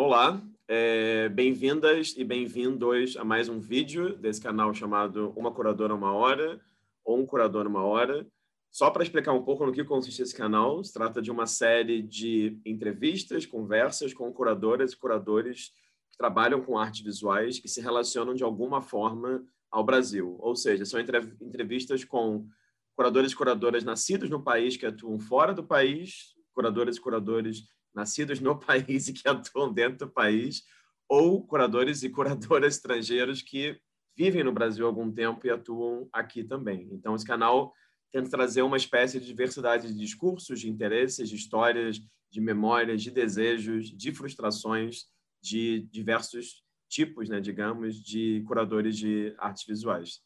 Olá, é, bem-vindas e bem-vindos a mais um vídeo desse canal chamado Uma Curadora Uma Hora ou Um Curador Uma Hora. Só para explicar um pouco no que consiste esse canal, se trata de uma série de entrevistas, conversas com curadoras e curadores que trabalham com artes visuais que se relacionam de alguma forma ao Brasil. Ou seja, são entrevistas com curadores e curadoras nascidos no país que atuam fora do país, curadores e curadores nascidos no país e que atuam dentro do país, ou curadores e curadoras estrangeiros que vivem no Brasil há algum tempo e atuam aqui também. Então, esse canal tenta trazer uma espécie de diversidade de discursos, de interesses, de histórias, de memórias, de desejos, de frustrações de diversos tipos, né, digamos, de curadores de artes visuais.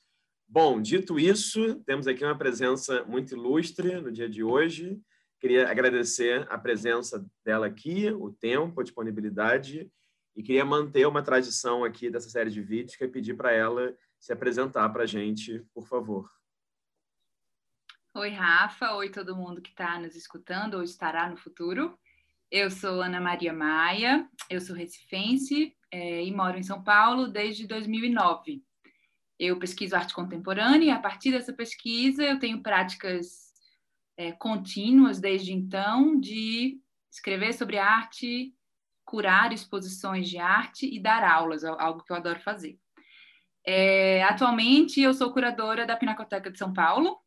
Bom, dito isso, temos aqui uma presença muito ilustre no dia de hoje. Queria agradecer a presença dela aqui, o tempo, a disponibilidade, e queria manter uma tradição aqui dessa série de vídeos, que é pedir para ela se apresentar para a gente, por favor. Oi, Rafa. Oi, todo mundo que está nos escutando ou estará no futuro. Eu sou Ana Maria Maia, eu sou recifense é, e moro em São Paulo desde 2009. Eu pesquiso arte contemporânea e, a partir dessa pesquisa, eu tenho práticas é, contínuas desde então de escrever sobre arte, curar exposições de arte e dar aulas, algo que eu adoro fazer. É, atualmente, eu sou curadora da Pinacoteca de São Paulo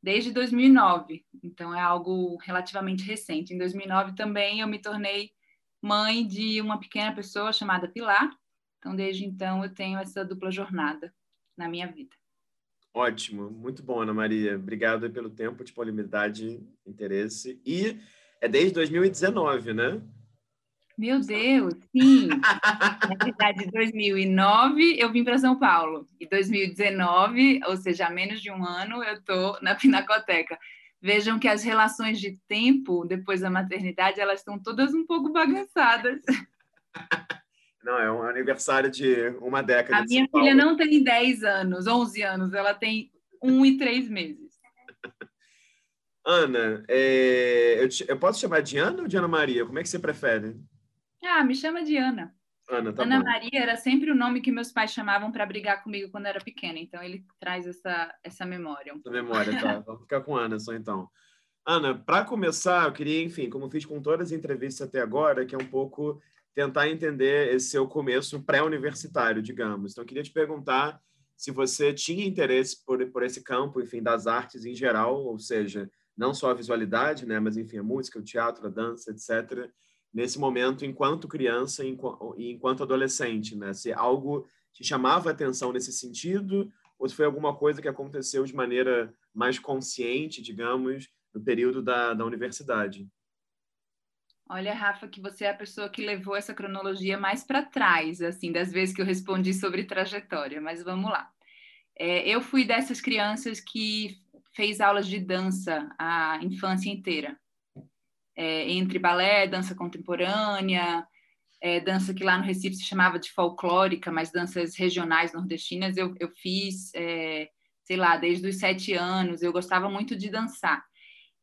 desde 2009, então é algo relativamente recente. Em 2009 também eu me tornei mãe de uma pequena pessoa chamada Pilar, então desde então eu tenho essa dupla jornada na minha vida. Ótimo, muito bom, Ana Maria. Obrigado pelo tempo, disponibilidade, interesse. E é desde 2019, né? Meu Deus, sim. Na verdade, em 2009 eu vim para São Paulo. E 2019, ou seja, há menos de um ano, eu estou na Pinacoteca. Vejam que as relações de tempo depois da maternidade elas estão todas um pouco bagunçadas. Não, é um aniversário de uma década. A minha filha não tem 10 anos, 11 anos, ela tem um e três meses. Ana, é, eu, te, eu, posso chamar de Ana ou de Ana Maria? Como é que você prefere? Ah, me chama de Ana. Ana, tá Ana bom. Maria era sempre o nome que meus pais chamavam para brigar comigo quando eu era pequena, então ele traz essa, essa memória. Um memória, tá. Vamos ficar com Ana só então. Ana, para começar, eu queria, enfim, como fiz com todas as entrevistas até agora, que é um pouco tentar entender esse seu começo pré-universitário, digamos. Então, queria te perguntar se você tinha interesse por, por esse campo, enfim, das artes em geral, ou seja, não só a visualidade, né, mas, enfim, a música, o teatro, a dança, etc., nesse momento, enquanto criança e enquanto adolescente, né? Se algo te chamava a atenção nesse sentido, ou se foi alguma coisa que aconteceu de maneira mais consciente, digamos, no período da, da universidade. Olha, Rafa, que você é a pessoa que levou essa cronologia mais para trás, assim, das vezes que eu respondi sobre trajetória, mas vamos lá. É, eu fui dessas crianças que fez aulas de dança a infância inteira, é, entre balé, dança contemporânea, é, dança que lá no Recife se chamava de folclórica, mas danças regionais nordestinas eu, eu fiz, é, sei lá, desde os sete anos, eu gostava muito de dançar.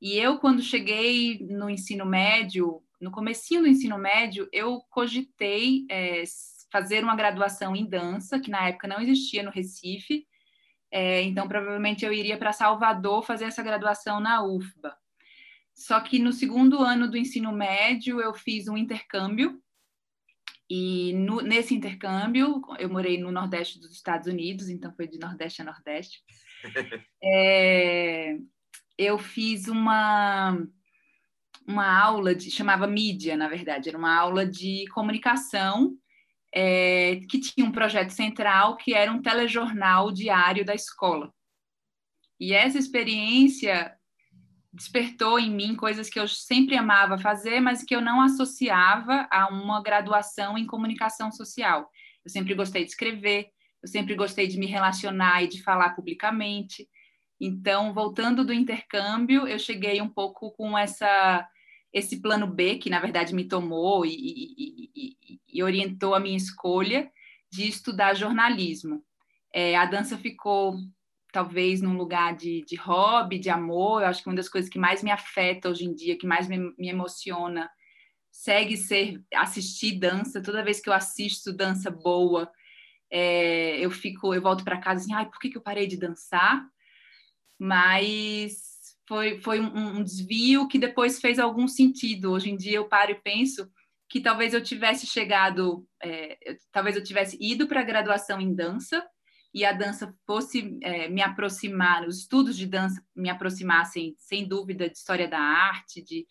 E eu, quando cheguei no ensino médio, no comecinho do ensino médio, eu cogitei é, fazer uma graduação em dança, que na época não existia no Recife, é, então provavelmente eu iria para Salvador fazer essa graduação na UFBA. Só que no segundo ano do ensino médio eu fiz um intercâmbio e no, nesse intercâmbio eu morei no Nordeste dos Estados Unidos, então foi de Nordeste a Nordeste. É, eu fiz uma uma aula de chamava mídia, na verdade, era uma aula de comunicação é, que tinha um projeto central que era um telejornal diário da escola. E essa experiência despertou em mim coisas que eu sempre amava fazer, mas que eu não associava a uma graduação em comunicação social. Eu sempre gostei de escrever, eu sempre gostei de me relacionar e de falar publicamente. Então, voltando do intercâmbio, eu cheguei um pouco com essa esse plano B, que na verdade me tomou e, e, e, orientou a minha escolha de estudar jornalismo. É, a dança ficou talvez num lugar de, de hobby, de amor. Eu acho que uma das coisas que mais me afeta hoje em dia, que mais me, me emociona, segue ser assistir dança. Toda vez que eu assisto dança boa, é, eu fico, eu volto para casa assim, ai, por que, que eu parei de dançar? Mas foi, foi um, um desvio que depois fez algum sentido. Hoje em dia eu paro e penso que talvez eu tivesse chegado, é, talvez eu tivesse ido para a graduação em dança e a dança fosse é, me aproximar, os estudos de dança me aproximassem, sem dúvida, de história da arte, de,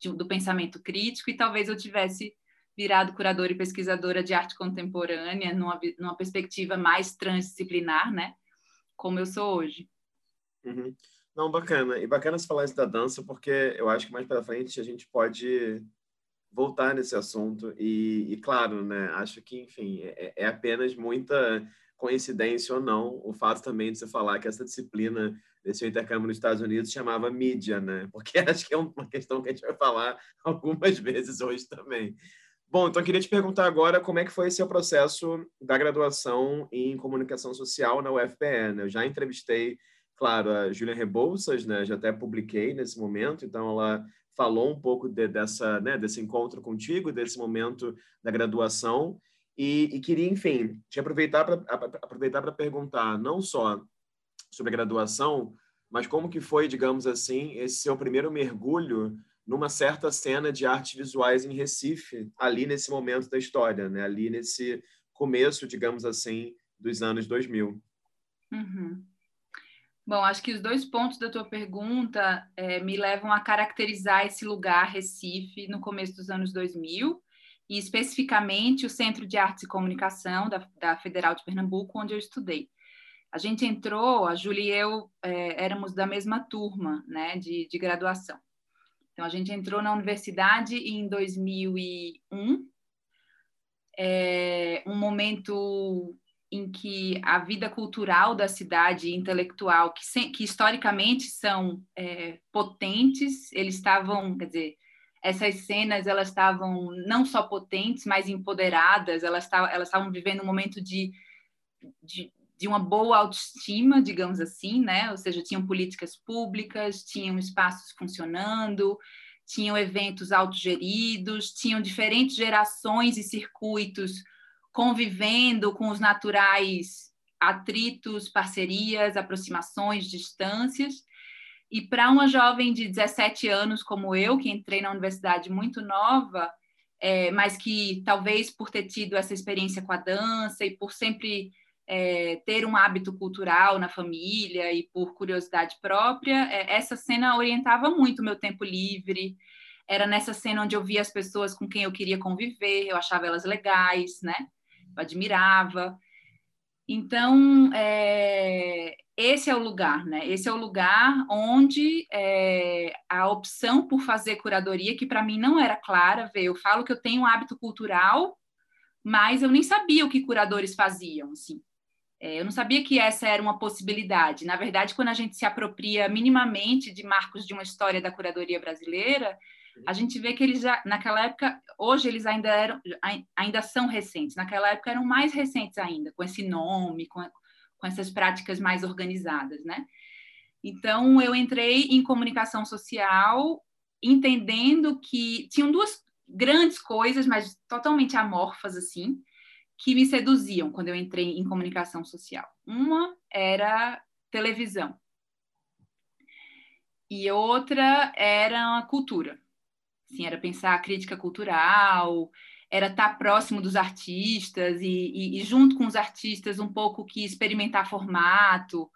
de, do pensamento crítico, e talvez eu tivesse virado curadora e pesquisadora de arte contemporânea numa, numa perspectiva mais transdisciplinar, né? Como eu sou hoje. Uhum. Não, bacana. E bacana você falar isso da dança, porque eu acho que mais para frente a gente pode voltar nesse assunto. E, e claro, né? Acho que, enfim, é, é, apenas muita coincidência ou não o fato também de você falar que essa disciplina desse intercâmbio nos Estados Unidos chamava mídia, né? Porque acho que é uma questão que a gente vai falar algumas vezes hoje também. Bom, então eu queria te perguntar agora como é que foi seu processo da graduação em comunicação social na UFPE. Né? Eu já entrevistei, claro, a Júlia Rebouças, né? Já até publiquei nesse momento, então ela falou um pouco de, dessa, né, desse encontro contigo, desse momento da graduação, e, e queria, enfim, te aproveitar para aproveitar para perguntar não só sobre a graduação, mas como que foi, digamos assim, esse seu primeiro mergulho numa certa cena de artes visuais em Recife, ali nesse momento da história, né? Ali nesse começo, digamos assim, dos anos 2000. Uhum. Bom, acho que os dois pontos da tua pergunta é, me levam a caracterizar esse lugar, Recife, no começo dos anos 2000, e especificamente o Centro de Artes e Comunicação da, da Federal de Pernambuco, onde eu estudei. A gente entrou, a Júlia e eu é, éramos da mesma turma né, de, de graduação. Então, a gente entrou na universidade em 2001, é, um momento em que a vida cultural da cidade intelectual, que, que historicamente são é, potentes, eles estavam, quer dizer, essas cenas elas estavam não só potentes, mas empoderadas, elas estavam, elas estavam vivendo um momento de, de, de uma boa autoestima, digamos assim, né? Ou seja, tinham políticas públicas, tinham espaços funcionando, tinham eventos autogeridos, tinham diferentes gerações e circuitos convivendo com os naturais atritos, parcerias, aproximações, distâncias. E para uma jovem de 17 anos como eu, que entrei na universidade muito nova, é, mas que talvez por ter tido essa experiência com a dança e por sempre é, ter um hábito cultural na família e por curiosidade própria, é, essa cena orientava muito o meu tempo livre. Era nessa cena onde eu via as pessoas com quem eu queria conviver, eu achava elas legais, né? Admirava. Então, é, esse é o lugar, né? Esse é o lugar onde é, a opção por fazer curadoria, que para mim não era clara, veio. Eu falo que eu tenho um hábito cultural, mas eu nem sabia o que curadores faziam, assim. É, eu não sabia que essa era uma possibilidade. Na verdade, quando a gente se apropria minimamente de marcos de uma história da curadoria brasileira, a gente vê que eles já, naquela época, hoje eles ainda eram, ainda são recentes, naquela época eram mais recentes ainda, com esse nome, com, com essas práticas mais organizadas, né? Então, eu entrei em comunicação social, entendendo que tinham duas grandes coisas, mas totalmente amorfas, assim, que me seduziam quando eu entrei em comunicação social. Uma era televisão. E outra era cultura. Assim, era pensar a crítica cultural, era estar próximo dos artistas e, e, e, junto com os artistas um pouco que experimentar formato.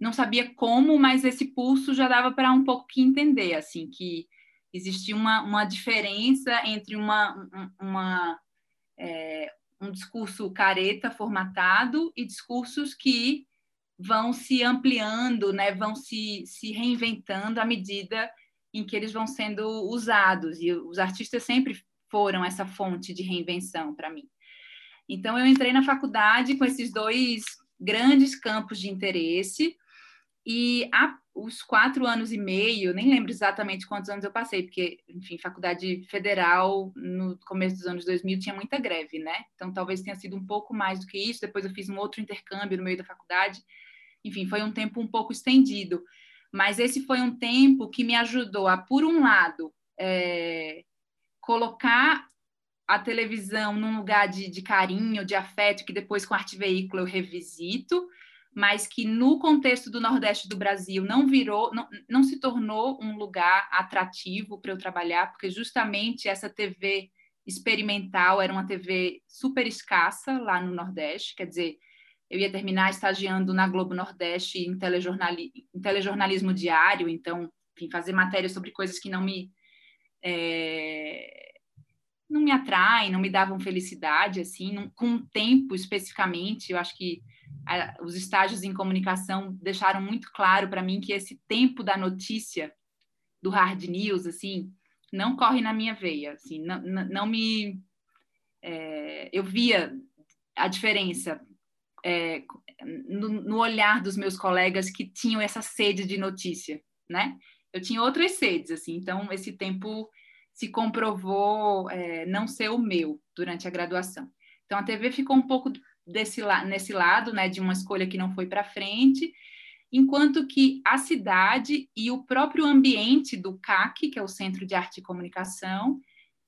Não sabia como, mas esse pulso já dava para um pouco que entender, assim, que existia uma, uma diferença entre uma, uma é, um discurso careta, formatado, e discursos que vão se ampliando, né, vão se, se reinventando à medida em que eles vão sendo usados, e os artistas sempre foram essa fonte de reinvenção para mim. Então, eu entrei na faculdade com esses dois grandes campos de interesse, e há os quatro anos e meio, nem lembro exatamente quantos anos eu passei, porque, enfim, faculdade federal, no começo dos anos 2000, tinha muita greve, né? Então, talvez tenha sido um pouco mais do que isso. Depois, eu fiz um outro intercâmbio no meio da faculdade. Enfim, foi um tempo um pouco estendido. Mas esse foi um tempo que me ajudou a, por um lado, é, colocar a televisão num lugar de, de carinho, de afeto, que depois com arte veículo eu revisito, mas que no contexto do Nordeste do Brasil não virou, não, não se tornou um lugar atrativo para eu trabalhar, porque justamente essa TV experimental era uma TV super escassa lá no Nordeste, quer dizer, eu ia terminar estagiando na Globo Nordeste em, telejornali em telejornalismo diário, então, enfim, fazer matérias sobre coisas que não me é, não me atraem, não me davam felicidade, assim, não, com o tempo especificamente, eu acho que a, os estágios em comunicação deixaram muito claro para mim que esse tempo da notícia, do hard news, assim, não corre na minha veia, assim, não, não, não me... É, eu via a diferença é, no, no, olhar dos meus colegas que tinham essa sede de notícia, né? Eu tinha outras sedes, assim, então esse tempo se comprovou é, não ser o meu durante a graduação. Então a TV ficou um pouco desse nesse lado, né, de uma escolha que não foi para frente, enquanto que a cidade e o próprio ambiente do CAC, que é o Centro de Arte e Comunicação,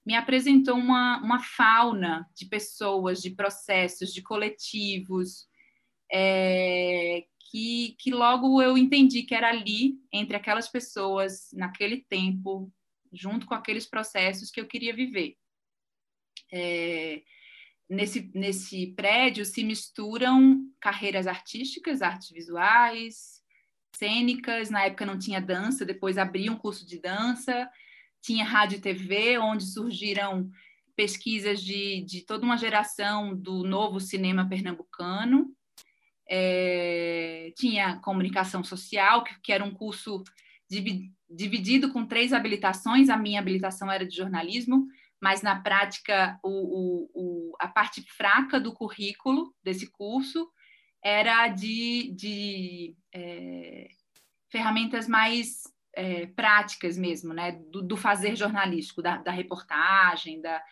me apresentou uma, uma fauna de pessoas, de processos, de coletivos, é, que, que logo eu entendi que era ali, entre aquelas pessoas, naquele tempo, junto com aqueles processos que eu queria viver. É, nesse, nesse prédio se misturam carreiras artísticas, artes visuais, cênicas. Na época não tinha dança, depois abri um curso de dança. Tinha rádio e TV, onde surgiram pesquisas de, de toda uma geração do novo cinema pernambucano. É, tinha comunicação social, que, que era um curso dividido com três habilitações. A minha habilitação era de jornalismo, mas na prática o, o, o, a parte fraca do currículo desse curso era de, de é, ferramentas mais é, práticas mesmo, né? Do, do fazer jornalístico, da, da, reportagem, da...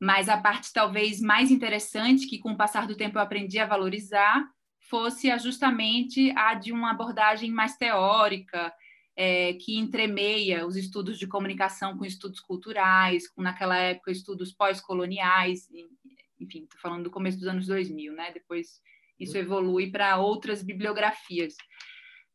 mas a parte talvez mais interessante, que com o passar do tempo eu aprendi a valorizar, fosse justamente a de uma abordagem mais teórica, é, que entremeia os estudos de comunicação com estudos culturais, com naquela época estudos pós-coloniais, enfim, estou falando do começo dos anos 2000, né? Depois isso evolui para outras bibliografias.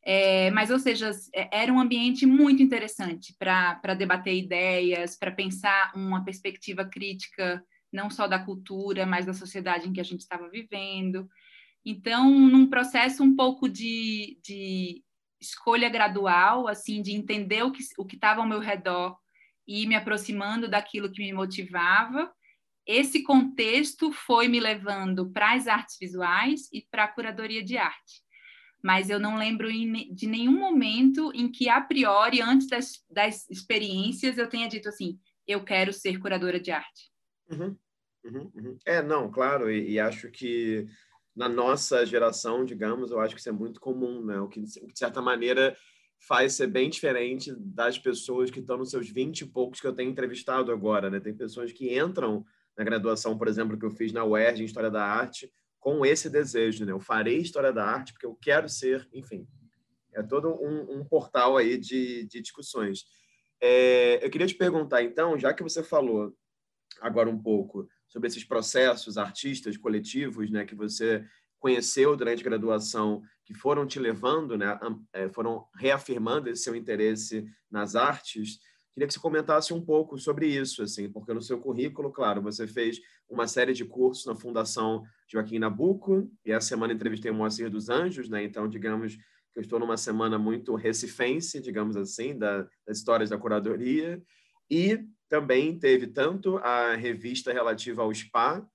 É, mas, ou seja, é, era um ambiente muito interessante para debater ideias, para pensar uma perspectiva crítica, não só da cultura, mas da sociedade em que a gente estava vivendo. Então, num processo um pouco de, de escolha gradual, assim, de entender o que o estava ao meu redor e me aproximando daquilo que me motivava. Esse contexto foi me levando para as artes visuais e para a curadoria de arte. Mas eu não lembro de nenhum momento em que, a priori, antes das, das experiências, eu tenha dito assim: eu quero ser curadora de arte. Uhum, uhum, uhum. É, não, claro, e, e acho que na nossa geração, digamos, eu acho que isso é muito comum, né? O que, de certa maneira, faz ser bem diferente das pessoas que estão nos seus 20 e poucos que eu tenho entrevistado agora, né? Tem pessoas que entram na graduação, por exemplo, que eu fiz na UERJ, em História da Arte, com esse desejo, né? Eu farei História da Arte porque eu quero ser, enfim. É todo um, um portal aí de, de discussões. É, eu queria te perguntar, então, já que você falou agora um pouco sobre esses processos artistas coletivos, né, que você conheceu durante a graduação, que foram te levando, né, é, foram reafirmando esse seu interesse nas artes. Queria que você comentasse um pouco sobre isso, assim, porque no seu currículo, claro, você fez uma série de cursos na Fundação Joaquim Nabuco, e essa semana entrevistei o Moacir dos Anjos, né? Então, digamos que eu estou numa semana muito recifense, digamos assim, da, das histórias da curadoria. E também teve tanto a revista relativa ao SPA,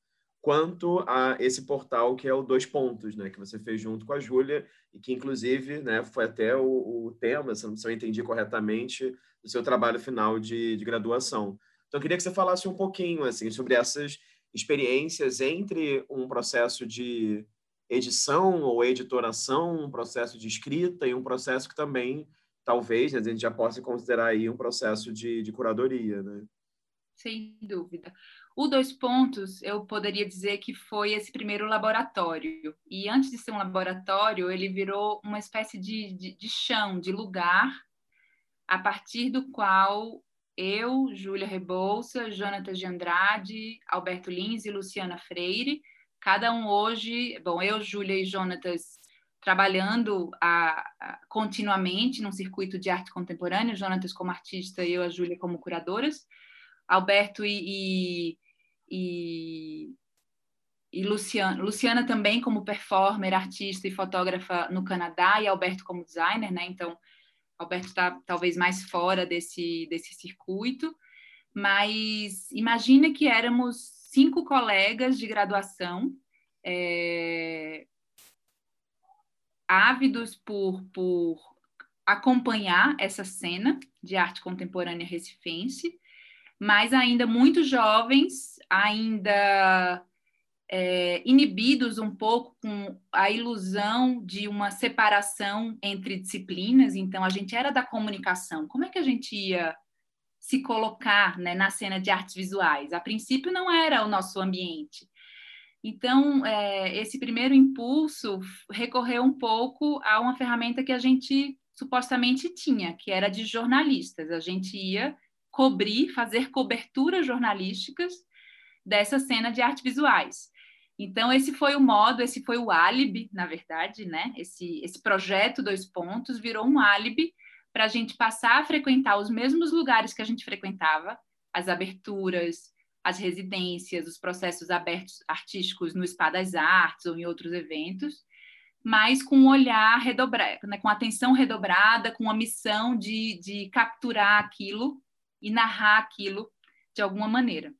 quanto a esse portal que é o Dois Pontos, né, que você fez junto com a Júlia, e que, inclusive, né, foi até o, o tema, se eu entendi corretamente, do seu trabalho final de, de graduação. Então, eu queria que você falasse um pouquinho assim, sobre essas experiências entre um processo de edição ou editoração, um processo de escrita e um processo que também talvez né, a gente já possa considerar aí um processo de, de curadoria, né? Sem dúvida. O Dois Pontos, eu poderia dizer que foi esse primeiro laboratório. E antes de ser um laboratório, ele virou uma espécie de, de, de chão, de lugar, a partir do qual eu, Júlia Rebouça, Jonatas de Andrade, Alberto Lins e Luciana Freire. Cada um hoje, bom, eu, Júlia e Jonatas trabalhando a, a, continuamente num circuito de arte contemporânea, Jonatas como artista e eu, a Júlia, como curadoras. Alberto e, e, e, e Luciana, Luciana também como performer, artista e fotógrafa no Canadá, e Alberto como designer, né? Então, Alberto está talvez mais fora desse, desse circuito, mas imagina que éramos cinco colegas de graduação, é, ávidos por, por acompanhar essa cena de arte contemporânea recifense, mas ainda muito jovens, ainda é, inibidos um pouco com a ilusão de uma separação entre disciplinas. Então, a gente era da comunicação. Como é que a gente ia se colocar né, na cena de artes visuais? A princípio, não era o nosso ambiente. Então, é, esse primeiro impulso recorreu um pouco a uma ferramenta que a gente supostamente tinha, que era de jornalistas. A gente ia cobrir, fazer coberturas jornalísticas dessa cena de artes visuais. Então, esse foi o modo, esse foi o álibi, na verdade, né? Esse, esse projeto Dois Pontos virou um álibi para a gente passar a frequentar os mesmos lugares que a gente frequentava, as aberturas, as residências, os processos abertos artísticos no Spa das Artes ou em outros eventos, mas com um olhar redobrado, né? com atenção redobrada, com a missão de, de capturar aquilo e narrar aquilo de alguma maneira.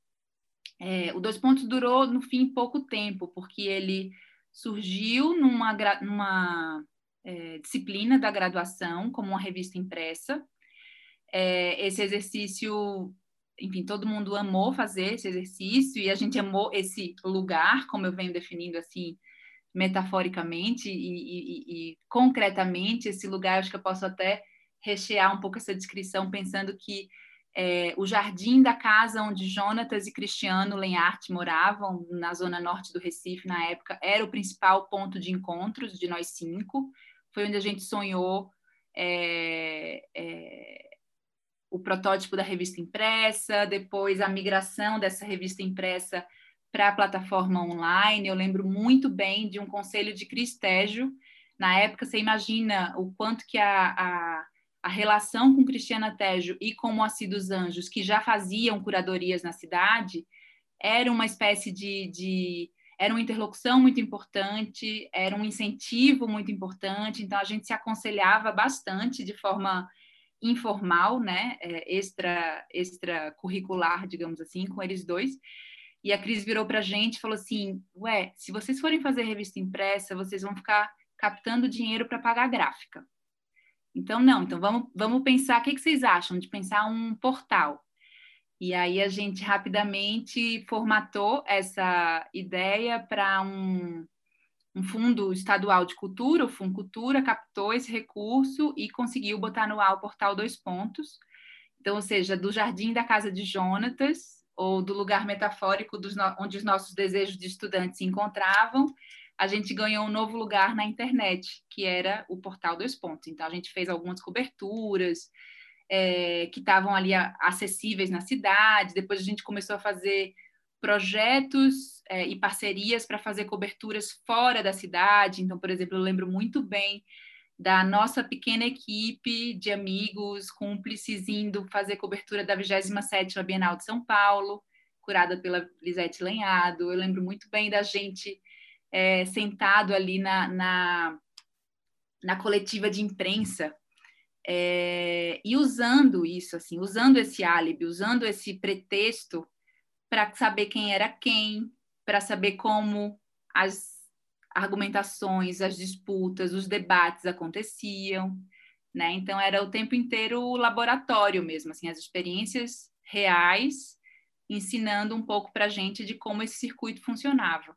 É, o Dois Pontos durou, no fim, pouco tempo, porque ele surgiu numa, numa é, disciplina da graduação, como uma revista impressa. É, esse exercício, enfim, todo mundo amou fazer esse exercício e a gente amou esse lugar, como eu venho definindo assim, metaforicamente e, e, e concretamente, esse lugar, acho que eu posso até rechear um pouco essa descrição, pensando que é, o jardim da casa onde Jonatas e Cristiano Lenhart moravam, na zona norte do Recife, na época, era o principal ponto de encontros de nós cinco. Foi onde a gente sonhou é, é, o protótipo da revista impressa, depois a migração dessa revista impressa para a plataforma online. Eu lembro muito bem de um conselho de Cristédio. Na época, você imagina o quanto que a, a a relação com Cristiana Tejo e com Moacir dos Anjos, que já faziam curadorias na cidade, era uma espécie de, de, era uma interlocução muito importante, era um incentivo muito importante, então a gente se aconselhava bastante de forma informal, né, é, extra, extra curricular, digamos assim, com eles dois. E a Cris virou para a gente e falou assim: Ué, se vocês forem fazer revista impressa, vocês vão ficar captando dinheiro para pagar a gráfica. Então, não, então vamos, vamos pensar, o que, que vocês acham de pensar um portal? E aí a gente rapidamente formatou essa ideia para um, um fundo estadual de cultura, o Fundo Cultura, captou esse recurso e conseguiu botar no ar o portal Dois Pontos. Então, ou seja, do jardim da casa de Jonatas, ou do lugar metafórico dos, onde os nossos desejos de estudantes se encontravam, a gente ganhou um novo lugar na internet, que era o Portal Dois Pontos. Então, a gente fez algumas coberturas é, que estavam ali acessíveis na cidade. Depois, a gente começou a fazer projetos é, e parcerias para fazer coberturas fora da cidade. Então, por exemplo, eu lembro muito bem da nossa pequena equipe de amigos cúmplices indo fazer cobertura da 27ª Bienal de São Paulo, curada pela Lisete Lenhado. Eu lembro muito bem da gente é, sentado ali na, na, na, coletiva de imprensa é, e usando isso, assim, usando esse álibi, usando esse pretexto para saber quem era quem, para saber como as argumentações, as disputas, os debates aconteciam, né? Então era o tempo inteiro o laboratório mesmo, assim, as experiências reais, ensinando um pouco para a gente de como esse circuito funcionava.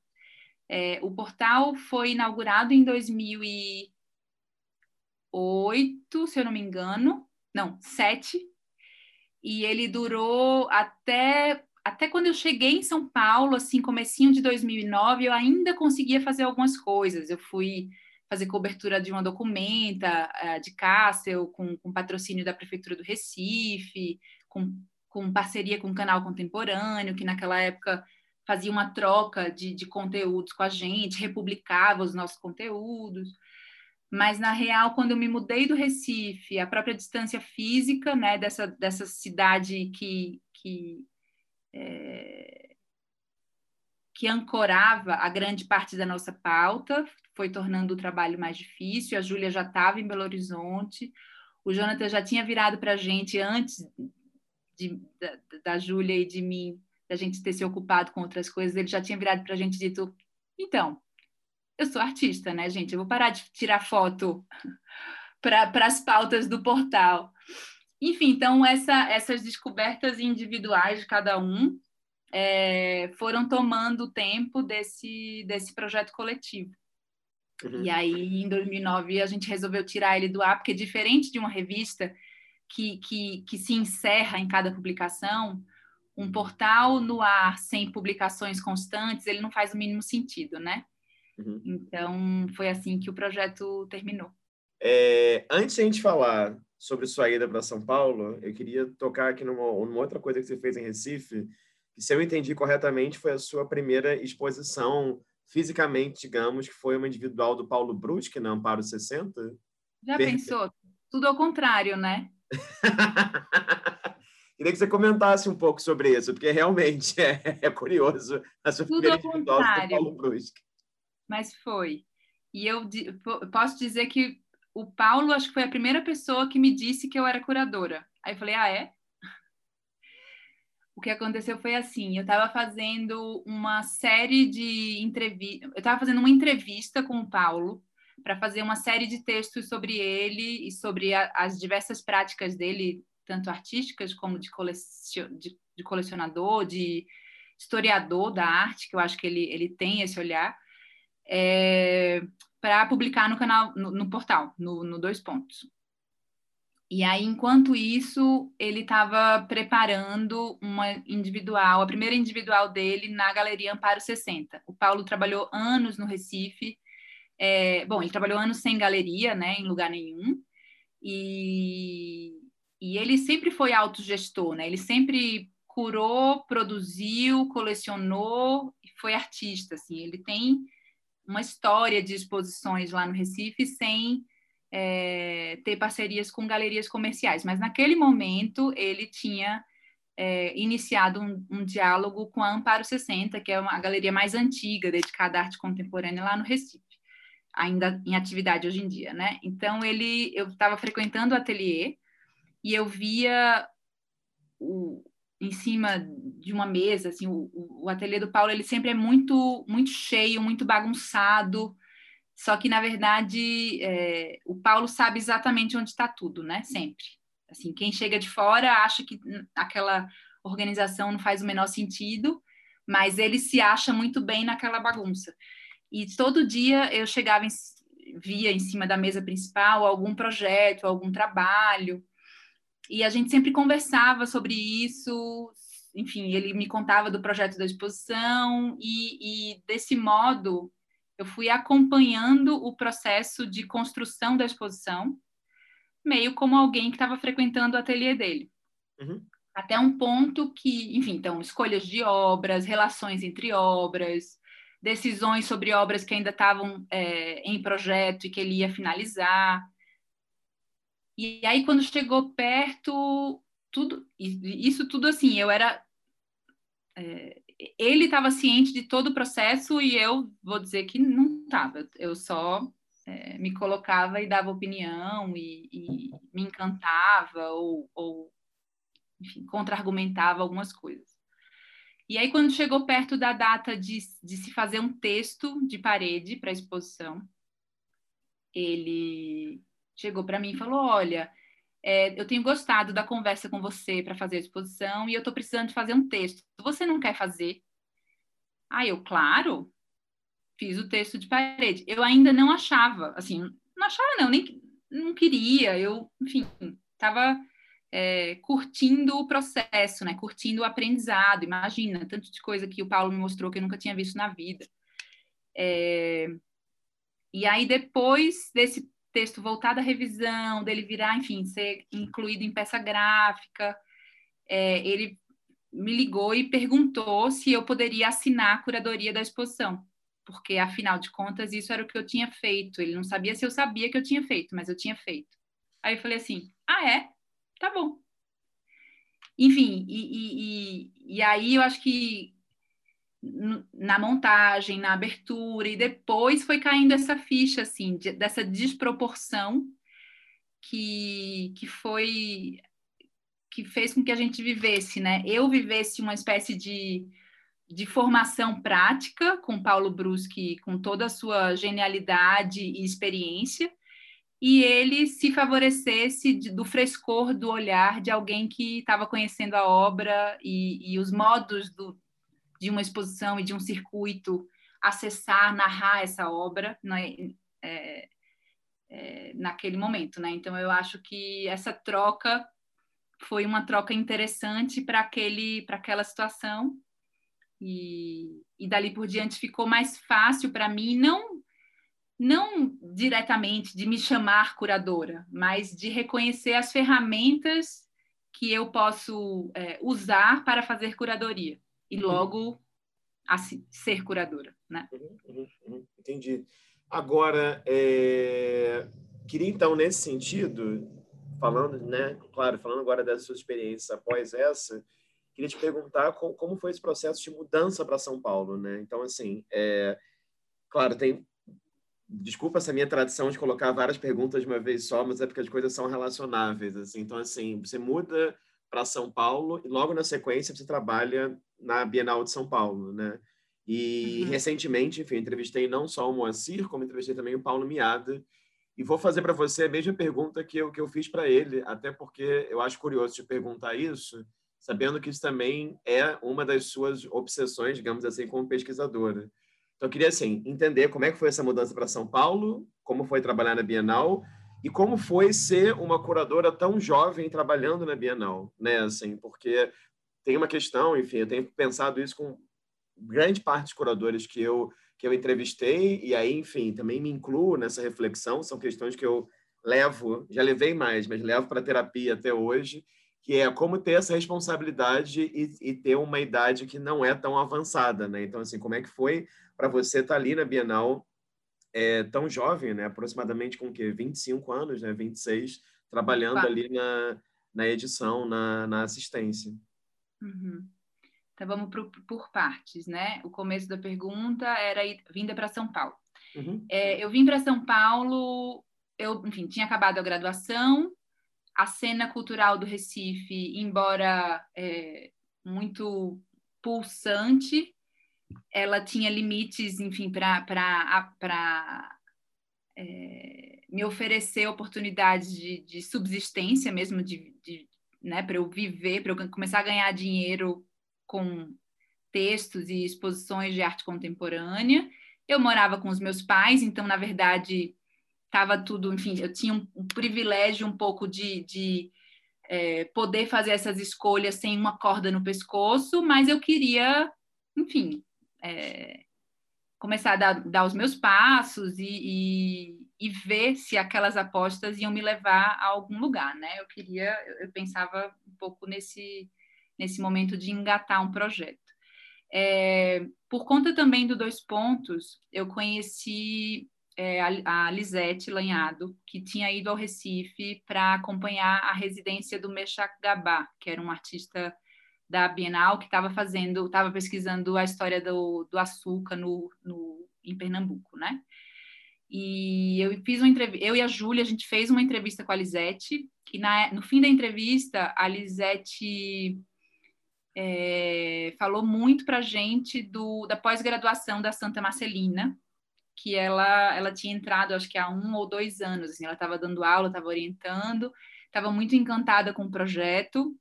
É, o portal foi inaugurado em 2008, se eu não me engano, não, sete, e ele durou até até quando eu cheguei em São Paulo, assim, comecinho de 2009, eu ainda conseguia fazer algumas coisas. Eu fui fazer cobertura de uma documenta uh, de Cássio, com, com patrocínio da Prefeitura do Recife, com, com parceria com o Canal Contemporâneo, que naquela época fazia uma troca de, de conteúdos com a gente, republicava os nossos conteúdos. Mas, na real, quando eu me mudei do Recife, a própria distância física né, dessa, dessa cidade que, que, é, que ancorava a grande parte da nossa pauta, foi tornando o trabalho mais difícil. A Júlia já estava em Belo Horizonte, o Jonathan já tinha virado para a gente antes de, da, da Júlia e de mim, da gente ter se ocupado com outras coisas, ele já tinha virado para a gente e dito: então, eu sou artista, né, gente? Eu vou parar de tirar foto para as pautas do portal. Enfim, então, essa, essas descobertas individuais de cada um é, foram tomando tempo desse, desse projeto coletivo. Uhum. E aí, em 2009, a gente resolveu tirar ele do ar, porque diferente de uma revista que, que, que se encerra em cada publicação, um portal no ar sem publicações constantes, ele não faz o mínimo sentido, né? Uhum. Então, foi assim que o projeto terminou. É, antes de a gente falar sobre sua ida para São Paulo, eu queria tocar aqui numa, numa, outra coisa que você fez em Recife, que, se eu entendi corretamente, foi a sua primeira exposição fisicamente, digamos, que foi uma individual do Paulo Brusque, na Amparo 60. Já pensou? Tudo ao contrário, né? Queria que você comentasse um pouco sobre isso, porque realmente é, é curioso a sua Tudo individual do Paulo Brusque mas foi. E eu posso dizer que o Paulo, acho que foi a primeira pessoa que me disse que eu era curadora. Aí eu falei, ah, é? O que aconteceu foi assim, eu estava fazendo uma série de entrevistas, eu estava fazendo uma entrevista com o Paulo para fazer uma série de textos sobre ele e sobre a, as diversas práticas dele, tanto artísticas como de, de, de colecionador, de historiador da arte, que eu acho que ele, ele tem esse olhar é, para publicar no canal, no, no portal, no, no, Dois Pontos. E aí, enquanto isso, ele estava preparando uma individual, a primeira individual dele na Galeria Amparo 60. O Paulo trabalhou anos no Recife. É, bom, ele trabalhou anos sem galeria, né, em lugar nenhum. E, e ele sempre foi autogestor, né? Ele sempre curou, produziu, colecionou foi artista, assim. Ele tem uma história de exposições lá no Recife sem é, ter parcerias com galerias comerciais. Mas naquele momento ele tinha é, iniciado um, um, diálogo com a Amparo 60, que é uma, a galeria mais antiga dedicada à arte contemporânea lá no Recife, ainda em atividade hoje em dia, né? Então ele, eu estava frequentando o ateliê e eu via o, em cima de uma mesa, assim, o, o ateliê do Paulo ele sempre é muito muito cheio, muito bagunçado. Só que na verdade é, o Paulo sabe exatamente onde está tudo, né? Sempre. Assim, quem chega de fora acha que aquela organização não faz o menor sentido, mas ele se acha muito bem naquela bagunça. E todo dia eu chegava em, via em cima da mesa principal algum projeto, algum trabalho e a gente sempre conversava sobre isso. Enfim, ele me contava do projeto da exposição e, e desse modo eu fui acompanhando o processo de construção da exposição, meio como alguém que estava frequentando o ateliê dele. Uhum. Até um ponto que, enfim, então, escolhas de obras, relações entre obras, decisões sobre obras que ainda estavam é, em projeto e que ele ia finalizar. E aí, quando chegou perto, tudo, isso tudo assim, eu era. É, ele estava ciente de todo o processo e eu vou dizer que não estava. Eu só é, me colocava e dava opinião e, e me encantava ou, ou enfim, contra-argumentava algumas coisas. E aí, quando chegou perto da data de, de se fazer um texto de parede para a exposição, ele chegou para mim e falou: Olha, é, eu tenho gostado da conversa com você para fazer a exposição e eu estou precisando fazer um texto. Você não quer fazer? Aí eu, claro, fiz o texto de parede. Eu ainda não achava, assim, não achava não, nem não queria. Eu, enfim, estava é, curtindo o processo, né? Curtindo o aprendizado. Imagina, tanto de coisa que o Paulo me mostrou que eu nunca tinha visto na vida. É, e aí, depois desse texto voltar à revisão, dele virar, enfim, ser incluído em peça gráfica. é, ele me ligou e perguntou se eu poderia assinar a curadoria da exposição, porque afinal de contas isso era o que eu tinha feito. Ele não sabia se eu sabia que eu tinha feito, mas eu tinha feito. Aí eu falei assim: ah, é? Tá bom. Enfim, e, e, e aí eu acho que na montagem, na abertura, e depois foi caindo essa ficha, assim, de, dessa desproporção que, que foi que fez com que a gente vivesse, né? Eu vivesse uma espécie de, de formação prática com Paulo Bruschi, com toda a sua genialidade e experiência, e ele se favorecesse de, do frescor do olhar de alguém que estava conhecendo a obra e, e os modos do, de uma exposição e de um circuito acessar, narrar essa obra né, é, é, naquele momento, né? Então eu acho que essa troca foi uma troca interessante para aquela situação e, e dali por diante ficou mais fácil para mim não não diretamente de me chamar curadora, mas de reconhecer as ferramentas que eu posso é, usar para fazer curadoria e logo assim, ser curadora, né? Uhum, uhum, uhum. Entendi. Agora, é... queria então nesse sentido, falando, né? Claro, falando agora das suas experiências após essa, queria te perguntar como foi esse processo de mudança para São Paulo, né? Então, assim, é... claro, tem desculpa essa minha tradição de colocar várias perguntas de uma vez só, mas é porque as coisas são relacionáveis, assim. Então, assim, você muda para São Paulo e logo na sequência você trabalha na Bienal de São Paulo, né? E uhum. recentemente, enfim, entrevistei não só o Moacir, como entrevistei também o Paulo Miada. E vou fazer para você a mesma pergunta que eu, que eu fiz para ele, até porque eu acho curioso te perguntar isso, sabendo que isso também é uma das suas obsessões, digamos assim, como pesquisadora. Então, eu queria, assim, entender como é que foi essa mudança para São Paulo, como foi trabalhar na Bienal e como foi ser uma curadora tão jovem trabalhando na Bienal, né? Assim, porque tem uma questão, enfim, eu tenho pensado isso com grande parte dos curadores que eu que eu entrevistei e aí, enfim, também me incluo nessa reflexão. São questões que eu levo, já levei mais, mas levo para terapia até hoje, que é como ter essa responsabilidade e, e, ter uma idade que não é tão avançada, né? Então, assim, como é que foi para você estar tá ali na Bienal é, tão jovem, né? Aproximadamente com o quê? 25 anos, né? 26, trabalhando ali na, na edição, na, na assistência. Uhum. Então vamos por, por, partes, né? O começo da pergunta era vinda para São Paulo. Uhum. É, eu vim para São Paulo, eu, enfim, tinha acabado a graduação, a cena cultural do Recife, embora é, muito pulsante, ela tinha limites, enfim, para é, me oferecer oportunidades de, de subsistência mesmo, de, de né, para eu viver, para eu começar a ganhar dinheiro com textos e exposições de arte contemporânea. Eu morava com os meus pais, então, na verdade, estava tudo, enfim, eu tinha um, um privilégio um pouco de, de é, poder fazer essas escolhas sem uma corda no pescoço, mas eu queria, enfim, é, começar a dar, dar, os meus passos e, e, e, ver se aquelas apostas iam me levar a algum lugar, né? Eu queria, eu, pensava um pouco nesse, nesse momento de engatar um projeto. É, por conta também do Dois Pontos, eu conheci é, a, a Lisete Lanhado, que tinha ido ao Recife para acompanhar a residência do Meshach Gabá, que era um artista da Bienal que estava fazendo, estava pesquisando a história do, do açúcar no, no, em Pernambuco, né? E eu fiz uma entrevista, eu e a Júlia, a gente fez uma entrevista com a Lisete, que na, no fim da entrevista, a Lisete é, falou muito para a gente do, da pós-graduação da Santa Marcelina, que ela, ela tinha entrado, acho que há um ou dois anos, assim, ela estava dando aula, estava orientando, estava muito encantada com o projeto,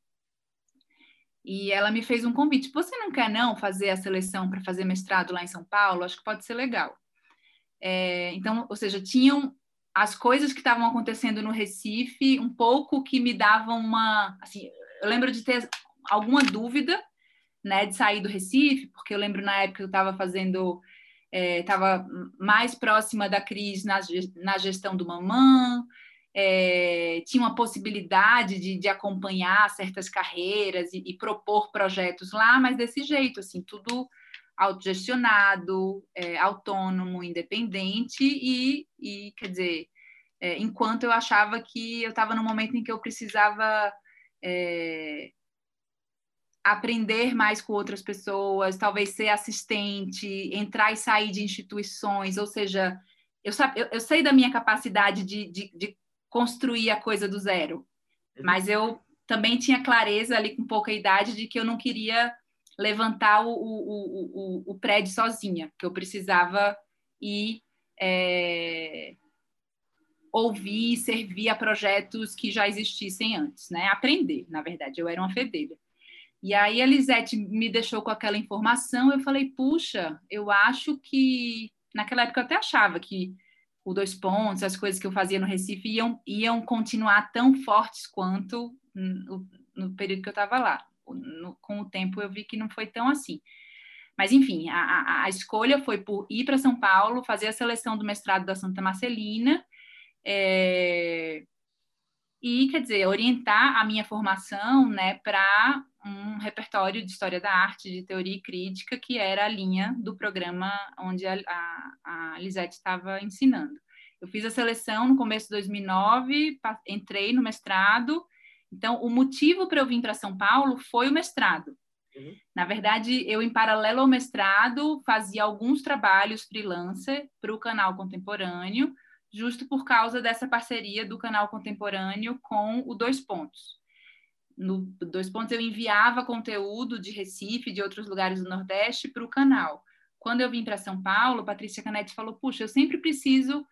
e ela me fez um convite. Você não quer não fazer a seleção para fazer mestrado lá em São Paulo? Acho que pode ser legal. É, então, ou seja, tinham as coisas que estavam acontecendo no Recife, um pouco que me davam uma, assim, eu lembro de ter alguma dúvida, né, de sair do Recife, porque eu lembro na época que eu estava fazendo, estava é, mais próxima da crise na, na gestão do Mamã, é, tinha uma possibilidade de, de, acompanhar certas carreiras e, e, propor projetos lá, mas desse jeito, assim, tudo autogestionado, é, autônomo, independente e, e quer dizer, é, enquanto eu achava que eu estava no momento em que eu precisava é, aprender mais com outras pessoas, talvez ser assistente, entrar e sair de instituições, ou seja, eu, eu, eu sei da minha capacidade de, de, de, construir a coisa do zero, uhum. mas eu também tinha clareza ali com pouca idade de que eu não queria levantar o, o, o, o prédio sozinha, que eu precisava ir é, ouvir e servir a projetos que já existissem antes, né? Aprender, na verdade, eu era uma fedelha. E aí a Lisete me deixou com aquela informação, eu falei, puxa, eu acho que naquela época eu até achava que o dois pontos, as coisas que eu fazia no Recife iam, iam continuar tão fortes quanto no, no período que eu estava lá. No, com o tempo eu vi que não foi tão assim. Mas, enfim, a, a escolha foi por ir para São Paulo, fazer a seleção do mestrado da Santa Marcelina, é, e, quer dizer, orientar a minha formação né, para um repertório de história da arte, de teoria e crítica, que era a linha do programa onde a, a, a Lisete estava ensinando. Eu fiz a seleção no começo de 2009, entrei no mestrado. Então, o motivo para eu vir para São Paulo foi o mestrado. Uhum. Na verdade, eu, em paralelo ao mestrado, fazia alguns trabalhos freelancer para o canal contemporâneo, justo por causa dessa parceria do canal contemporâneo com o Dois Pontos. No Dois Pontos eu enviava conteúdo de Recife, de outros lugares do Nordeste, para o canal. Quando eu vim para São Paulo, Patrícia Canetti falou: Puxa, eu sempre preciso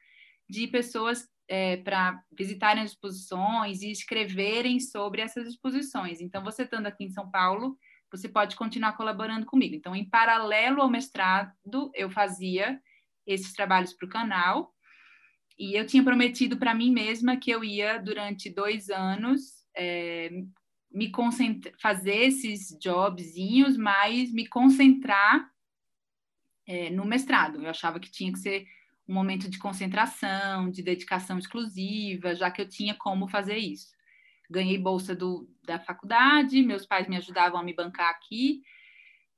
de pessoas é, para visitarem as exposições e escreverem sobre essas exposições. Então, você estando aqui em São Paulo, você pode continuar colaborando comigo. Então, em paralelo ao mestrado, eu fazia esses trabalhos para o canal e eu tinha prometido para mim mesma que eu ia, durante dois anos, é, me fazer esses jobzinhos, mas me concentrar é, no mestrado. Eu achava que tinha que ser um momento de concentração, de dedicação exclusiva, já que eu tinha como fazer isso. Ganhei bolsa do, da faculdade, meus pais me ajudavam a me bancar aqui,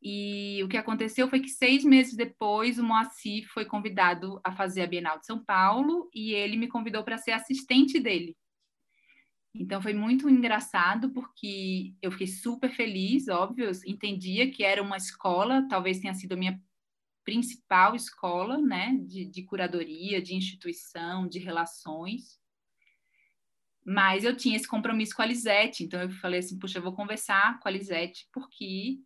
e o que aconteceu foi que seis meses depois o Moacir foi convidado a fazer a Bienal de São Paulo e ele me convidou para ser assistente dele. Então foi muito engraçado porque eu fiquei super feliz, óbvio, entendia que era uma escola, talvez tenha sido a minha principal escola, né, de, de curadoria, de instituição, de relações. Mas eu tinha esse compromisso com a Lisete, então eu falei assim, puxa, eu vou conversar com a Lisete porque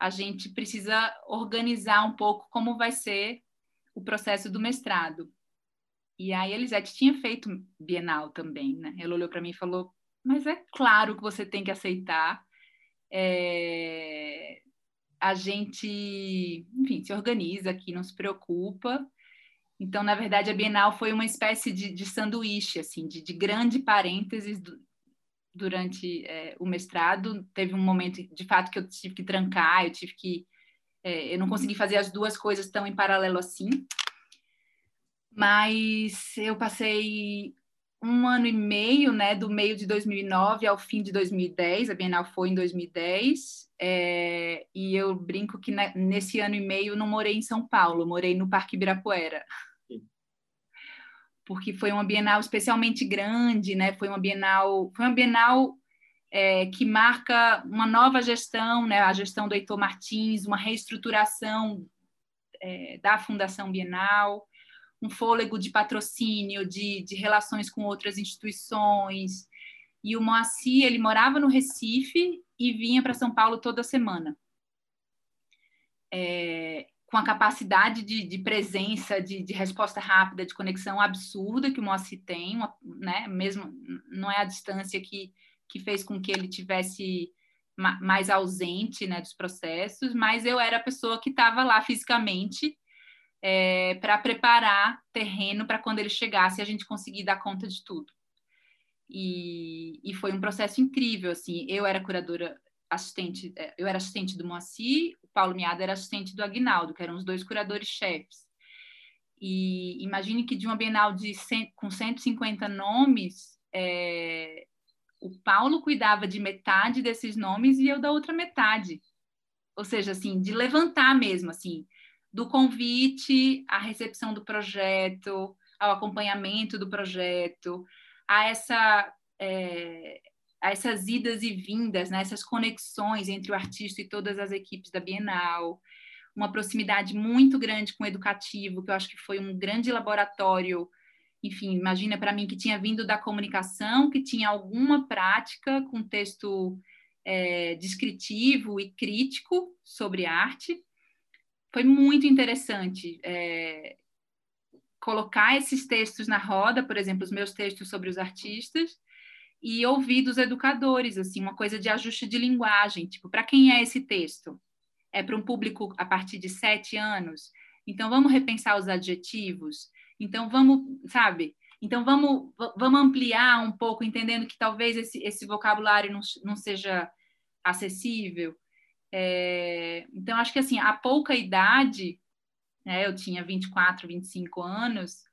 a gente precisa organizar um pouco como vai ser o processo do mestrado. E aí a Elisete tinha feito Bienal também, né? Ela olhou para mim e falou, mas é claro que você tem que aceitar. É... A gente, enfim, se organiza aqui, não se preocupa. Então, na verdade, a Bienal foi uma espécie de, de sanduíche, assim, de, de grande parênteses do, durante é, o mestrado. Teve um momento, de fato, que eu tive que trancar, eu tive que. É, eu não consegui fazer as duas coisas tão em paralelo assim. Mas eu passei um ano e meio, né, do meio de 2009 ao fim de 2010, a Bienal foi em 2010, é, e eu brinco que nesse ano e meio não morei em São Paulo, morei no Parque Ibirapuera porque foi uma Bienal especialmente grande, né? Foi uma Bienal, foi uma Bienal é, que marca uma nova gestão, né? A gestão do Heitor Martins, uma reestruturação é, da Fundação Bienal, um fôlego de patrocínio, de, de relações com outras instituições. E o Moacir, ele morava no Recife e vinha para São Paulo toda semana. É, com a capacidade de, de presença, de, de, resposta rápida, de conexão absurda que o Moacir tem, né? Mesmo não é a distância que, que fez com que ele tivesse ma, mais ausente, né, dos processos, mas eu era a pessoa que estava lá fisicamente é, para preparar terreno para quando ele chegasse a gente conseguir dar conta de tudo. E, e foi um processo incrível, assim. Eu era curadora assistente, é, eu era assistente do Moacir, o Paulo Miada era assistente do Agnaldo, que eram os dois curadores-chefes. E imagine que de uma Bienal de 100, com 150 nomes, é, o Paulo cuidava de metade desses nomes e eu da outra metade. Ou seja, assim, de levantar mesmo, assim, do convite à recepção do projeto, ao acompanhamento do projeto, a essa é, a essas idas e vindas, né, essas conexões entre o artista e todas as equipes da Bienal, uma proximidade muito grande com o educativo, que eu acho que foi um grande laboratório. Enfim, imagina para mim que tinha vindo da comunicação, que tinha alguma prática com texto é, descritivo e crítico sobre arte. Foi muito interessante é, colocar esses textos na roda, por exemplo, os meus textos sobre os artistas, e ouvir dos educadores, assim, uma coisa de ajuste de linguagem, tipo, para quem é esse texto? É para um público a partir de sete anos? Então, vamos repensar os adjetivos? Então, vamos, sabe? Então, vamos, vamos ampliar um pouco, entendendo que talvez esse, esse vocabulário não, não seja acessível. É, então, acho que, assim, a pouca idade, né, eu tinha 24, 25 anos,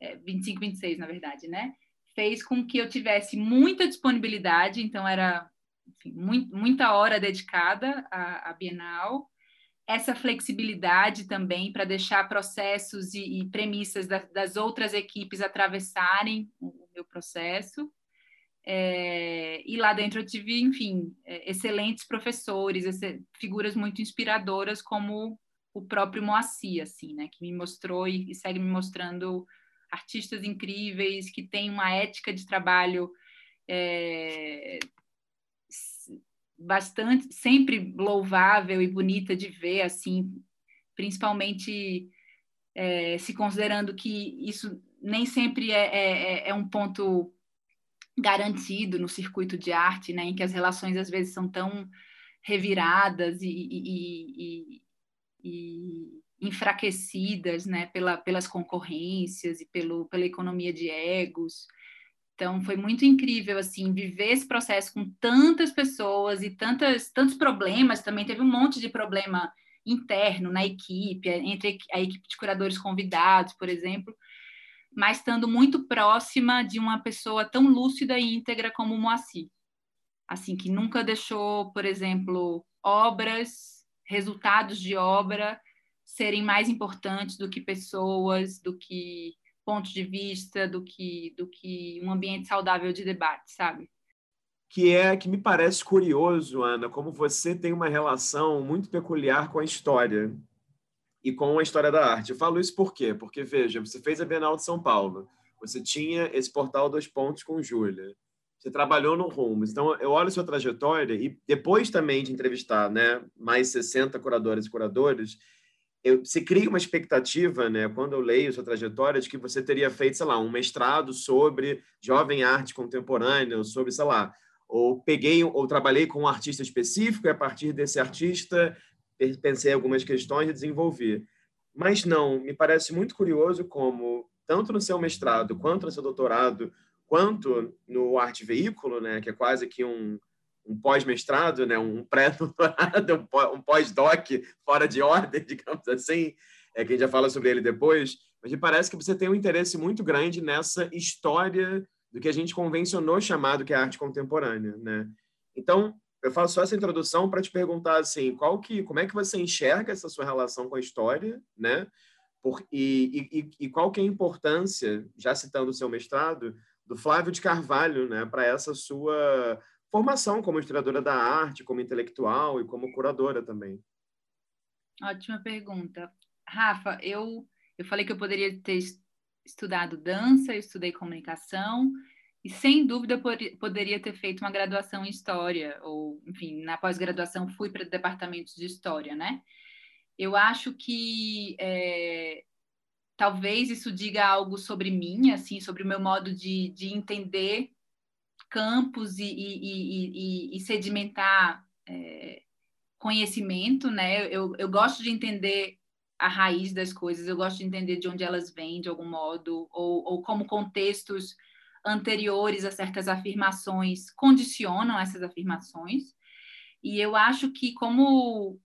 é, 25, 26, na verdade, né? fez com que eu tivesse muita disponibilidade, então era enfim, muito, muita hora dedicada à, à, Bienal, essa flexibilidade também para deixar processos e, e premissas da, das outras equipes atravessarem o meu processo. É, e lá dentro eu tive, enfim, é, excelentes professores, esse, figuras muito inspiradoras como o próprio Moacir, assim, né, que me mostrou e, e segue me mostrando artistas incríveis, que têm uma ética de trabalho é, bastante, sempre louvável e bonita de ver, assim, principalmente é, se considerando que isso nem sempre é, é, é, é, um ponto garantido no circuito de arte, né, em que as relações às vezes são tão reviradas e, e, e, e enfraquecidas né, pela, pelas concorrências e pelo, pela economia de egos. Então, foi muito incrível, assim, viver esse processo com tantas pessoas e tantas, tantos problemas. Também teve um monte de problema interno na equipe, entre a equipe de curadores convidados, por exemplo, mas estando muito próxima de uma pessoa tão lúcida e íntegra como o Moacir. Assim, que nunca deixou, por exemplo, obras, resultados de obra serem mais importantes do que pessoas, do que pontos de vista, do que, do que um ambiente saudável de debate, sabe? Que é que me parece curioso, Ana, como você tem uma relação muito peculiar com a história e com a história da arte. Eu falo isso por quê? Porque, veja, você fez a Bienal de São Paulo, você tinha esse portal Dois Pontos com Júlia, você trabalhou no Rumos. Então, eu olho a sua trajetória e depois também de entrevistar né, mais 60 curadoras e curadores, eu, se cria uma expectativa, né, quando eu leio sua trajetória, de que você teria feito, sei lá, um mestrado sobre jovem arte contemporânea, ou sobre, sei lá, ou peguei ou trabalhei com um artista específico e a partir desse artista pensei algumas questões e desenvolvi. Mas não, me parece muito curioso como tanto no seu mestrado, quanto no seu doutorado, quanto no arte veículo, né, que é quase que um um pós-mestrado, né, um pré-doutorado, um pós-doc fora de ordem, digamos assim, é que a gente já fala sobre ele depois, mas me parece que você tem um interesse muito grande nessa história do que a gente convencionou chamado que é arte contemporânea, né? Então, eu faço só essa introdução para te perguntar assim, qual que, como é que você enxerga essa sua relação com a história, né? Por, e, e, e qual que é a importância, já citando o seu mestrado, do Flávio de Carvalho, né, para essa sua formação como historiadora da arte, como intelectual e como curadora também. Ótima pergunta. Rafa, eu, eu falei que eu poderia ter estudado dança, eu estudei comunicação e sem dúvida poderia ter feito uma graduação em história ou, enfim, na pós-graduação fui para departamentos de história, né? Eu acho que é, talvez isso diga algo sobre mim, assim, sobre o meu modo de, de entender campos e, e, e, e sedimentar é, conhecimento, né? Eu, eu gosto de entender a raiz das coisas, eu gosto de entender de onde elas vêm, de algum modo, ou, ou como contextos anteriores a certas afirmações condicionam essas afirmações. E eu acho que, como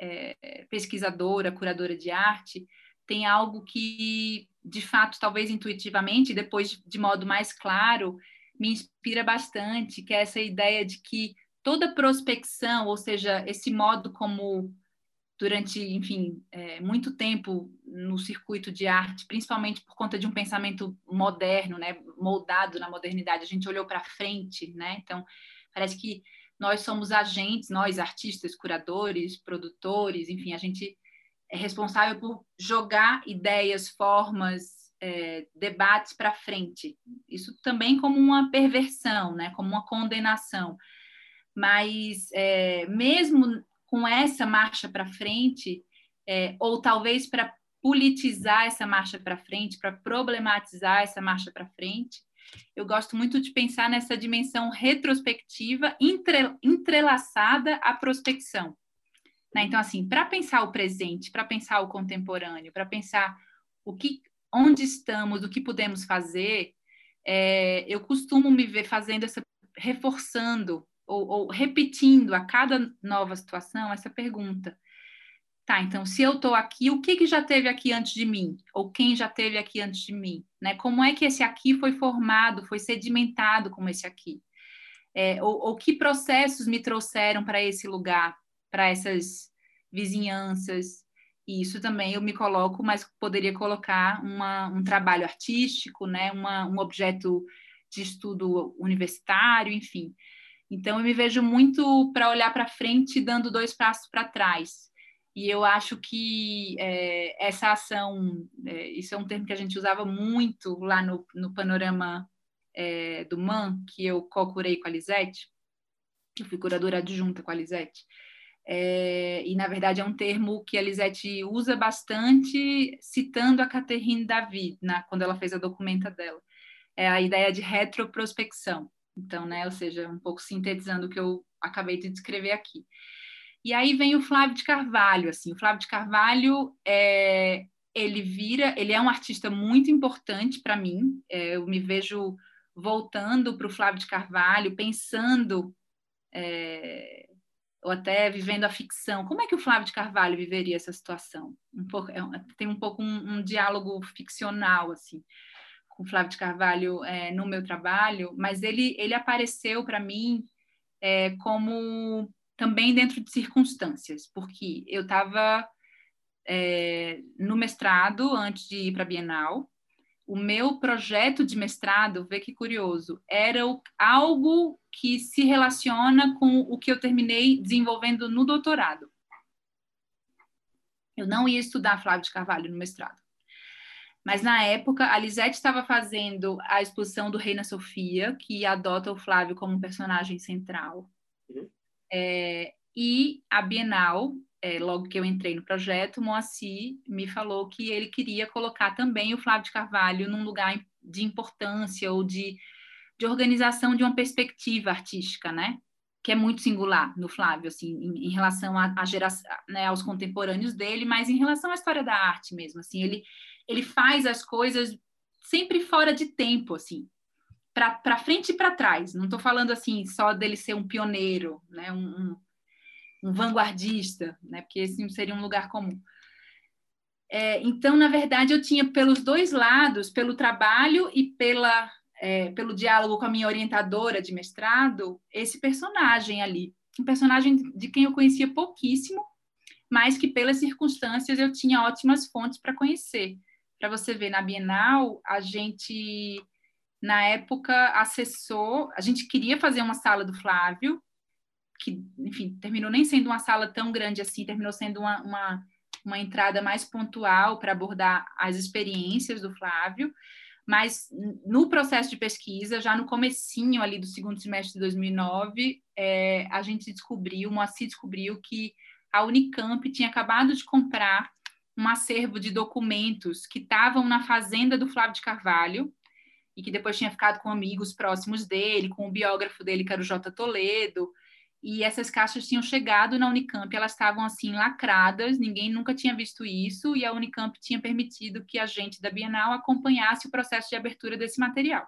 é, pesquisadora, curadora de arte, tem algo que, de fato, talvez intuitivamente, depois de modo mais claro, me inspira bastante, que é essa ideia de que toda prospecção, ou seja, esse modo como durante, enfim, é, muito tempo no circuito de arte, principalmente por conta de um pensamento moderno, né, moldado na modernidade, a gente olhou para frente, né? Então, parece que nós somos agentes, nós artistas, curadores, produtores, enfim, a gente é responsável por jogar ideias, formas, é, debates para frente. Isso também como uma perversão, né? Como uma condenação. Mas é, mesmo com essa marcha para frente, é, ou talvez para politizar essa marcha para frente, para problematizar essa marcha para frente, eu gosto muito de pensar nessa dimensão retrospectiva entre, entrelaçada à prospecção. Né? Então, assim, para pensar o presente, para pensar o contemporâneo, para pensar o que, onde estamos, o que podemos fazer, é, eu costumo me ver fazendo essa, reforçando ou, ou repetindo a cada nova situação essa pergunta. Tá, então, se eu estou aqui, o que, que já teve aqui antes de mim? Ou quem já teve aqui antes de mim? Né? Como é que esse aqui foi formado, foi sedimentado como esse aqui? É, ou, ou que processos me trouxeram para esse lugar, para essas vizinhanças? E isso também eu me coloco, mas poderia colocar uma, um trabalho artístico, né? Uma, um objeto de estudo universitário, enfim. Então, eu me vejo muito para olhar para frente, dando dois passos para trás. E eu acho que é, essa ação, é, isso é um termo que a gente usava muito lá no, no panorama é, do MAN, que eu co-curei com a Lisete, eu fui curadora adjunta com a Lisete. É, e, na verdade, é um termo que a Lisete usa bastante, citando a Catherine David, na, quando ela fez a documenta dela. É a ideia de retroprospecção. Então, né, ou seja, um pouco sintetizando o que eu acabei de descrever aqui. E aí vem o Flávio de Carvalho, assim, o Flávio de Carvalho é, ele vira, ele é um artista muito importante para mim. É, eu me vejo voltando para o Flávio de Carvalho, pensando é, ou até vivendo a ficção. Como é que o Flávio de Carvalho viveria essa situação? Um pouco, é, tem um pouco um, um diálogo ficcional assim com Flávio de Carvalho é, no meu trabalho, mas ele, ele apareceu para mim é, como também dentro de circunstâncias, porque eu estava é, no mestrado antes de ir para a Bienal. O meu projeto de mestrado, vê que curioso, era o, algo que se relaciona com o que eu terminei desenvolvendo no doutorado. Eu não ia estudar Flávio de Carvalho no mestrado. Mas na época, a Lisette estava fazendo a exposição do Reina Sofia, que adota o Flávio como personagem central. Uhum. É, e a Bienal, é, logo que eu entrei no projeto, Moacir me falou que ele queria colocar também o Flávio de Carvalho num lugar de importância ou de, de organização de uma perspectiva artística, né? Que é muito singular no Flávio, assim, em, em relação a, a geração, né, aos contemporâneos dele, mas em relação à história da arte mesmo, assim, ele ele faz as coisas sempre fora de tempo, assim, para frente e para trás. Não estou falando assim só dele ser um pioneiro, né, um, um, um vanguardista, né, porque esse seria um lugar comum. É, então, na verdade, eu tinha pelos dois lados, pelo trabalho e pela, é, pelo diálogo com a minha orientadora de mestrado, esse personagem ali. Um personagem de quem eu conhecia pouquíssimo, mas que pelas circunstâncias eu tinha ótimas fontes para conhecer para você ver, na Bienal, a gente, na época, acessou, a gente queria fazer uma sala do Flávio, que, enfim, terminou nem sendo uma sala tão grande assim, terminou sendo uma, uma, uma entrada mais pontual para abordar as experiências do Flávio, mas no processo de pesquisa, já no comecinho ali do segundo semestre de 2009, é, a gente descobriu, o Moacir descobriu que a Unicamp tinha acabado de comprar um acervo de documentos que estavam na fazenda do Flávio de Carvalho e que depois tinha ficado com amigos próximos dele, com o biógrafo dele, que era o J. Toledo, e essas caixas tinham chegado na Unicamp, elas estavam assim lacradas, ninguém nunca tinha visto isso, e a Unicamp tinha permitido que a gente da Bienal acompanhasse o processo de abertura desse material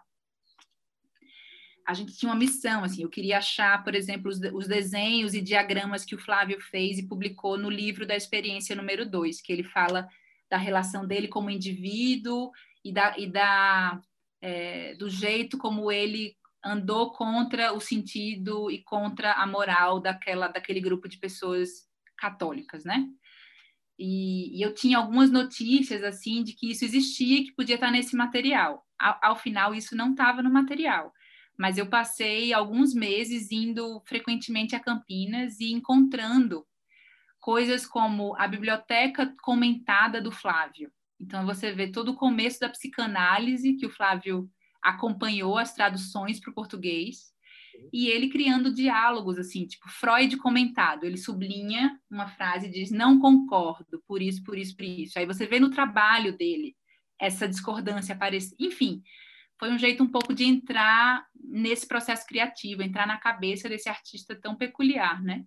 a gente tinha uma missão, assim, eu queria achar, por exemplo, os, os, desenhos e diagramas que o Flávio fez e publicou no livro da experiência número 2, que ele fala da relação dele como indivíduo e da, e da é, do jeito como ele andou contra o sentido e contra a moral daquela daquele grupo de pessoas católicas, né? E, e, eu tinha algumas notícias assim de que isso existia, que podia estar nesse material. Ao, ao final, isso não estava no material. Mas eu passei alguns meses indo frequentemente a Campinas e encontrando coisas como a biblioteca comentada do Flávio. Então você vê todo o começo da psicanálise que o Flávio acompanhou as traduções para o português e ele criando diálogos assim, tipo Freud comentado, ele sublinha uma frase e diz não concordo por isso, por isso, por isso. Aí você vê no trabalho dele essa discordância aparecer. Enfim, foi um jeito um pouco de entrar nesse processo criativo, entrar na cabeça desse artista tão peculiar, né?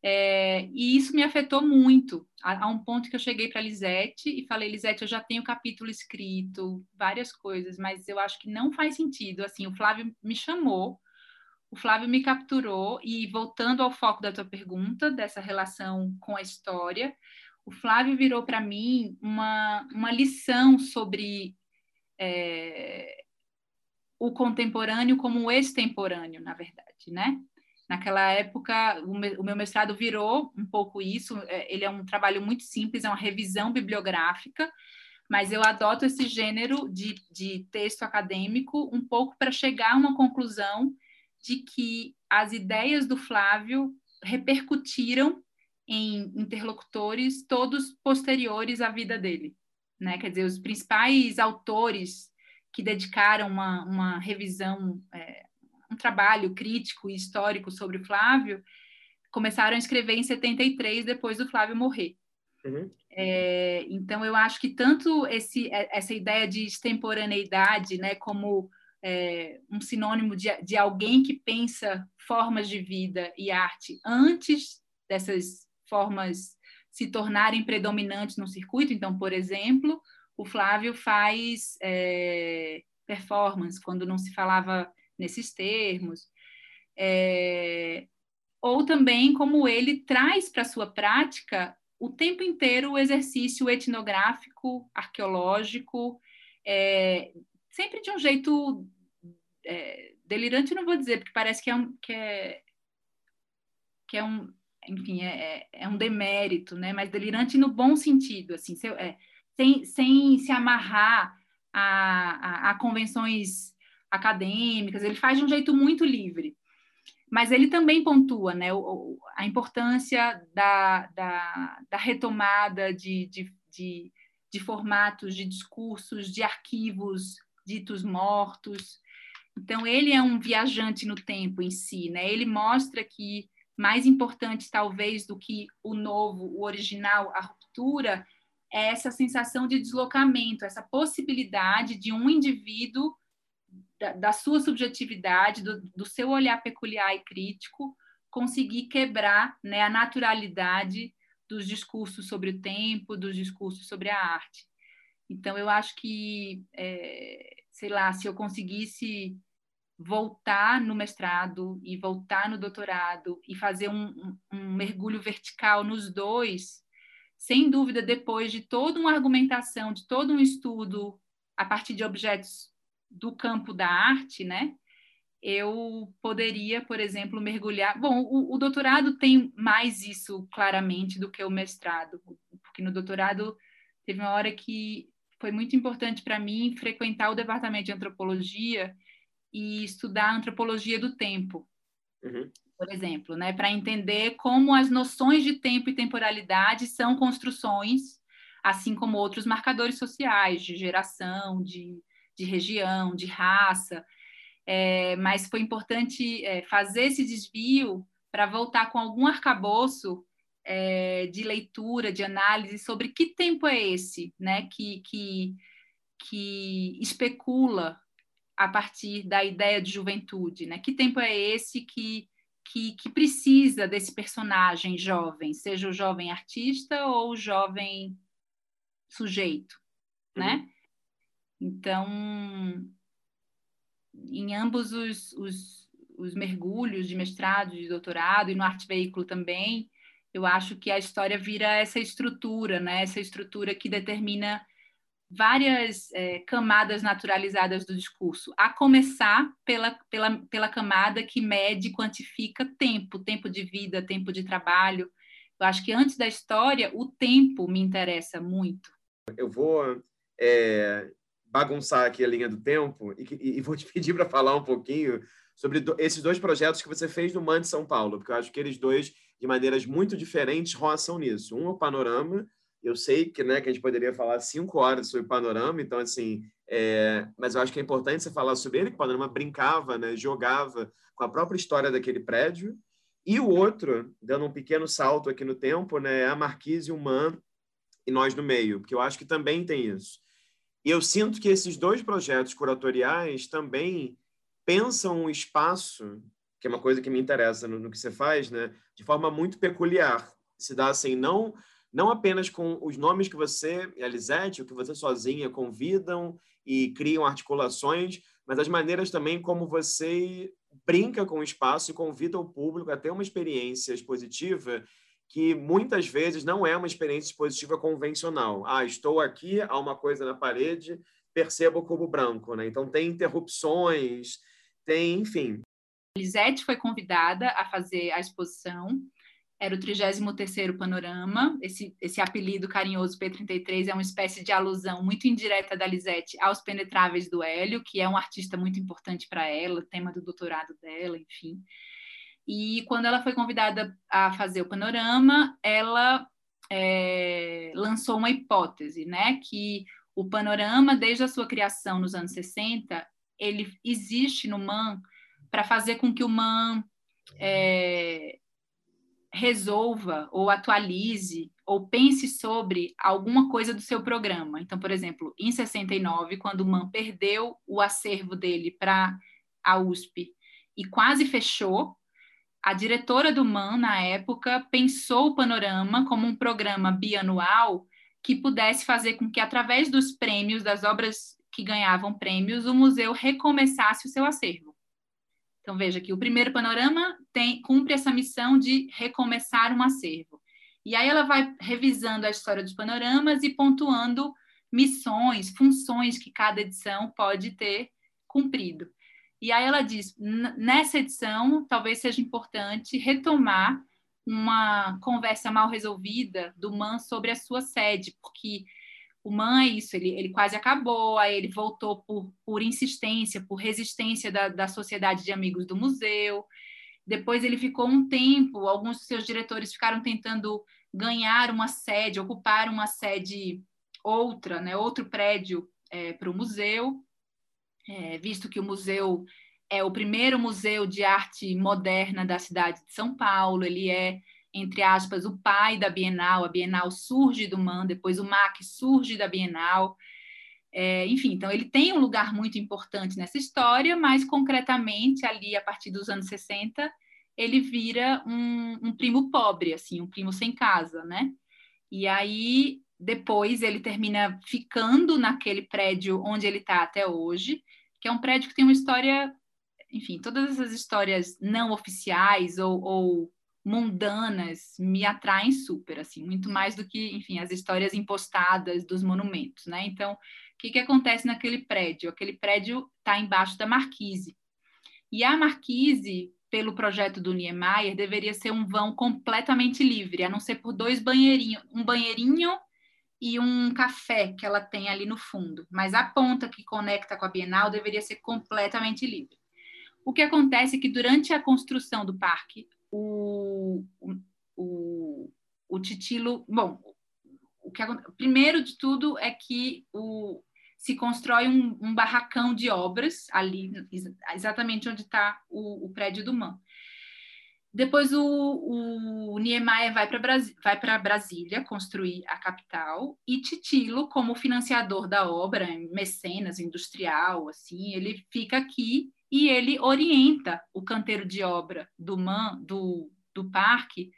É, e isso me afetou muito, a, a um ponto que eu cheguei para Lisete e falei, Lisete, eu já tenho capítulo escrito, várias coisas, mas eu acho que não faz sentido. Assim, o Flávio me chamou o Flávio me capturou e voltando ao foco da tua pergunta, dessa relação com a história, o Flávio virou para mim uma, uma lição sobre é, o contemporâneo como o extemporâneo, na verdade, né? Naquela época, o, me, o meu mestrado virou um pouco isso. É, ele é um trabalho muito simples, é uma revisão bibliográfica, mas eu adoto esse gênero de, de texto acadêmico um pouco para chegar a uma conclusão de que as ideias do Flávio repercutiram em interlocutores todos posteriores à vida dele. Né? Quer dizer, os principais autores que dedicaram uma, uma revisão, é, um trabalho crítico e histórico sobre o Flávio, começaram a escrever em 73, depois do Flávio morrer. Uhum. É, então, eu acho que tanto esse, essa ideia de extemporaneidade, né, como é, um sinônimo de, de alguém que pensa formas de vida e arte antes dessas formas se tornarem predominantes no circuito. Então, por exemplo, o Flávio faz é, performance quando não se falava nesses termos. É, ou também como ele traz para sua prática o tempo inteiro o exercício etnográfico, arqueológico, é, sempre de um jeito é, delirante, não vou dizer, porque parece que é um, que é, que é um enfim, é, é, é um demérito, né? Mas delirante no bom sentido, assim, se, é, sem, sem se amarrar a, a, a, convenções acadêmicas, ele faz de um jeito muito livre. Mas ele também pontua né, o, a importância da, da, da retomada de, de, de, de formatos, de discursos, de arquivos ditos mortos. Então, ele é um viajante no tempo em si, né? Ele mostra que mais importante, talvez, do que o novo, o original, a ruptura, essa sensação de deslocamento, essa possibilidade de um indivíduo, da, da sua subjetividade, do, do, seu olhar peculiar e crítico, conseguir quebrar né, a naturalidade dos discursos sobre o tempo, dos discursos sobre a arte. Então, eu acho que, é, sei lá, se eu conseguisse voltar no mestrado e voltar no doutorado e fazer um, um, um mergulho vertical nos dois, sem dúvida, depois de toda uma argumentação, de todo um estudo a partir de objetos do campo da arte, né? Eu poderia, por exemplo, mergulhar. Bom, o, o doutorado tem mais isso claramente do que o mestrado, porque no doutorado teve uma hora que foi muito importante para mim frequentar o departamento de antropologia e estudar antropologia do tempo, uhum. Por exemplo, né, para entender como as noções de tempo e temporalidade são construções, assim como outros marcadores sociais de geração, de, de região, de raça. É, mas foi importante é, fazer esse desvio para voltar com algum arcabouço é, de leitura, de análise sobre que tempo é esse, né, que, que, que especula a partir da ideia de juventude, né? Que tempo é esse que, que, que precisa desse personagem jovem, seja o jovem artista ou o jovem sujeito, né? uhum. né? Então, em ambos os, os, os mergulhos de mestrado, de doutorado e no arte veículo também, eu acho que a história vira essa estrutura, né? Essa estrutura que determina várias é, camadas naturalizadas do discurso, a começar pela, pela, pela camada que mede e quantifica tempo, tempo de vida, tempo de trabalho. Eu acho que antes da história, o tempo me interessa muito. Eu vou é, bagunçar aqui a linha do tempo e, e vou te pedir para falar um pouquinho sobre do, esses dois projetos que você fez no MAN de São Paulo, porque eu acho que eles dois, de maneiras muito diferentes, roçam nisso. Um é o panorama, eu sei que, né, que a gente poderia falar cinco horas sobre panorama, então, assim, é, mas eu acho que é importante você falar sobre ele, que o panorama brincava, né, jogava com a própria história daquele prédio. E o outro, dando um pequeno salto aqui no tempo, né, é a Marquise o Man e nós no meio, porque eu acho que também tem isso. E eu sinto que esses dois projetos curatoriais também pensam o espaço, que é uma coisa que me interessa no, no que você faz, né, de forma muito peculiar. Se dá assim, não não apenas com os nomes que você e a Lisete, o que você sozinha convidam e criam articulações, mas as maneiras também como você brinca com o espaço e convida o público a ter uma experiência expositiva que muitas vezes não é uma experiência expositiva convencional. Ah, estou aqui, há uma coisa na parede, percebo o cubo branco, né? Então tem interrupções, tem, enfim. Lisete foi convidada a fazer a exposição era o 33º Panorama. Esse, esse apelido carinhoso P33 é uma espécie de alusão muito indireta da Lisette aos Penetráveis do Hélio, que é um artista muito importante para ela, tema do doutorado dela, enfim. E quando ela foi convidada a fazer o Panorama, ela é, lançou uma hipótese, né, que o Panorama, desde a sua criação nos anos 60, ele existe no MAN para fazer com que o MAN é, resolva ou atualize ou pense sobre alguma coisa do seu programa. Então, por exemplo, em 69, quando o MAN perdeu o acervo dele para a USP e quase fechou, a diretora do MAN, na época, pensou o Panorama como um programa bianual que pudesse fazer com que, através dos prêmios, das obras que ganhavam prêmios, o museu recomeçasse o seu acervo. Então, veja que o primeiro panorama tem, cumpre essa missão de recomeçar um acervo. E aí ela vai revisando a história dos panoramas e pontuando missões, funções que cada edição pode ter cumprido. E aí ela diz, nessa edição, talvez seja importante retomar uma conversa mal resolvida do MAN sobre a sua sede, porque o é isso, ele, ele quase acabou, aí ele voltou por, por insistência, por resistência da, da sociedade de amigos do museu. Depois ele ficou um tempo, alguns dos seus diretores ficaram tentando ganhar uma sede, ocupar uma sede outra, né, outro prédio é, para o museu, é, visto que o museu é o primeiro museu de arte moderna da cidade de São Paulo, ele é entre aspas, o pai da Bienal. A Bienal surge do MAN, depois o MAC surge da Bienal. É, enfim, então ele tem um lugar muito importante nessa história, mas concretamente ali a partir dos anos 60 ele vira um, um primo pobre, assim, um primo sem casa, né? E aí depois ele termina ficando naquele prédio onde ele está até hoje, que é um prédio que tem uma história, enfim, todas essas histórias não oficiais ou, ou mundanas me atraem super, assim, muito mais do que, enfim, as histórias impostadas dos monumentos, né? Então, o que, que acontece naquele prédio? Aquele prédio está embaixo da marquise. E a marquise, pelo projeto do Niemeyer, deveria ser um vão completamente livre, a não ser por dois banheirinhos, um banheirinho e um café que ela tem ali no fundo. Mas a ponta que conecta com a Bienal deveria ser completamente livre. O que acontece é que durante a construção do parque, o, o, o Titilo. Bom, o que, primeiro de tudo é que o, se constrói um, um barracão de obras ali, exatamente onde está o, o, prédio do MAN. Depois o, o Niemeyer vai para Brasília construir a capital e Titilo, como financiador da obra, mecenas industrial, assim, ele fica aqui e ele orienta o canteiro de obra do, man, do, do parque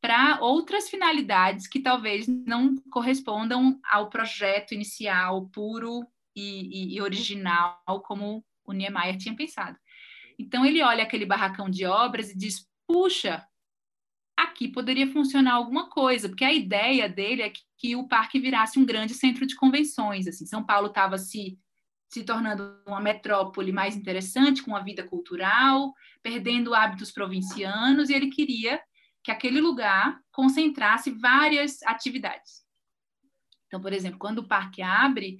para outras finalidades que talvez não correspondam ao projeto inicial puro e, e, e original como o Niemeyer tinha pensado. Então ele olha aquele barracão de obras e diz: puxa, aqui poderia funcionar alguma coisa, porque a ideia dele é que, que o parque virasse um grande centro de convenções. Assim, São Paulo estava se se tornando uma metrópole mais interessante, com uma vida cultural, perdendo hábitos provincianos, e ele queria que aquele lugar concentrasse várias atividades. Então, por exemplo, quando o parque abre,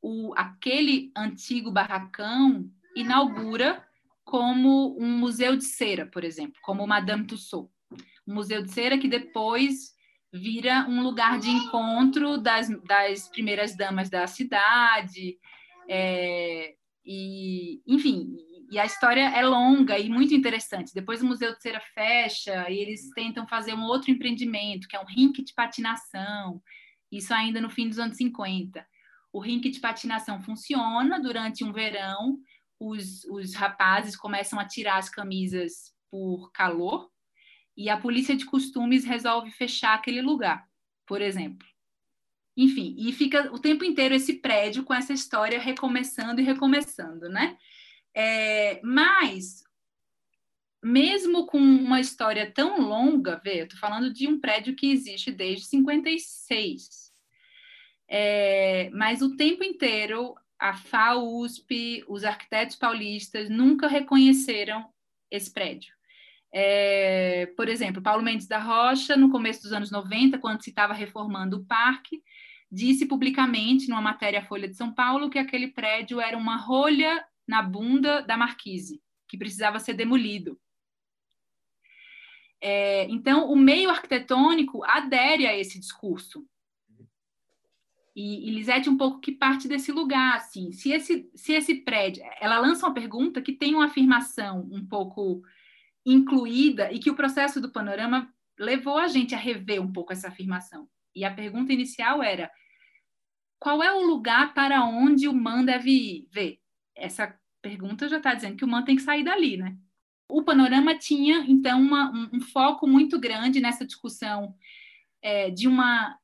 o, aquele antigo barracão inaugura como um museu de cera, por exemplo, como Madame Tussauds. Um museu de cera que depois vira um lugar de encontro das, das primeiras damas da cidade. É, e, enfim, e a história é longa e muito interessante. Depois o Museu de Cera fecha e eles tentam fazer um outro empreendimento, que é um rink de patinação, isso ainda no fim dos anos 50. O rink de patinação funciona durante um verão, os, os rapazes começam a tirar as camisas por calor, e a polícia de costumes resolve fechar aquele lugar, por exemplo. Enfim, e fica o tempo inteiro esse prédio com essa história recomeçando e recomeçando, né? É, mas, mesmo com uma história tão longa, vê, eu estou falando de um prédio que existe desde 56, é, mas o tempo inteiro a FAUSP, os arquitetos paulistas nunca reconheceram esse prédio. É, por exemplo, Paulo Mendes da Rocha, no começo dos anos 90, quando se estava reformando o parque, disse publicamente, numa matéria Folha de São Paulo, que aquele prédio era uma rolha na bunda da marquise, que precisava ser demolido. É, então, o meio arquitetônico adere a esse discurso. E, e Lisete um pouco que parte desse lugar, assim, se esse, se esse prédio, ela lança uma pergunta que tem uma afirmação um pouco incluída e que o processo do panorama levou a gente a rever um pouco essa afirmação. E a pergunta inicial era: qual é o lugar para onde o man deve ir? Essa pergunta já está dizendo que o man tem que sair dali, né? O panorama tinha, então, uma, um, um, foco muito grande nessa discussão é, de uma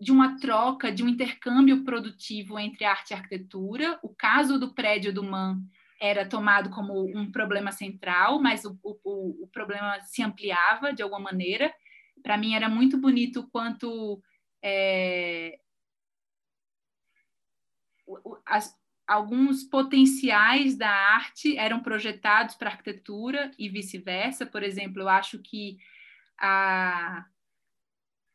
de uma troca, de um intercâmbio produtivo entre arte e arquitetura. O caso do prédio do MAN era tomado como um problema central, mas o, o, o problema se ampliava de alguma maneira. Para mim era muito bonito quanto é, as, alguns potenciais da arte eram projetados para arquitetura e vice-versa. Por exemplo, eu acho que a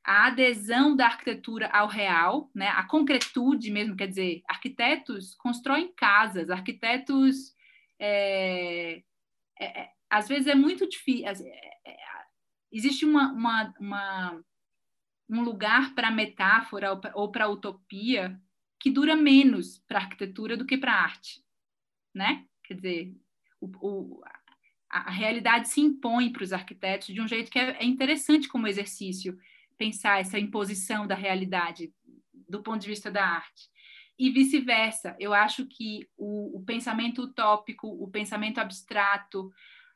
a adesão da arquitetura ao real, né? a concretude mesmo, quer dizer, arquitetos constroem casas, arquitetos. É, é, é às vezes é muito difícil. Existe uma, uma, uma, um lugar para metáfora ou para utopia que dura menos para arquitetura do que para arte, né? Quer dizer, o, o, a, a, realidade se impõe para os arquitetos de um jeito que é, é interessante como exercício pensar essa imposição da realidade do ponto de vista da arte. E vice-versa, eu acho que o, o, pensamento utópico, o pensamento abstrato,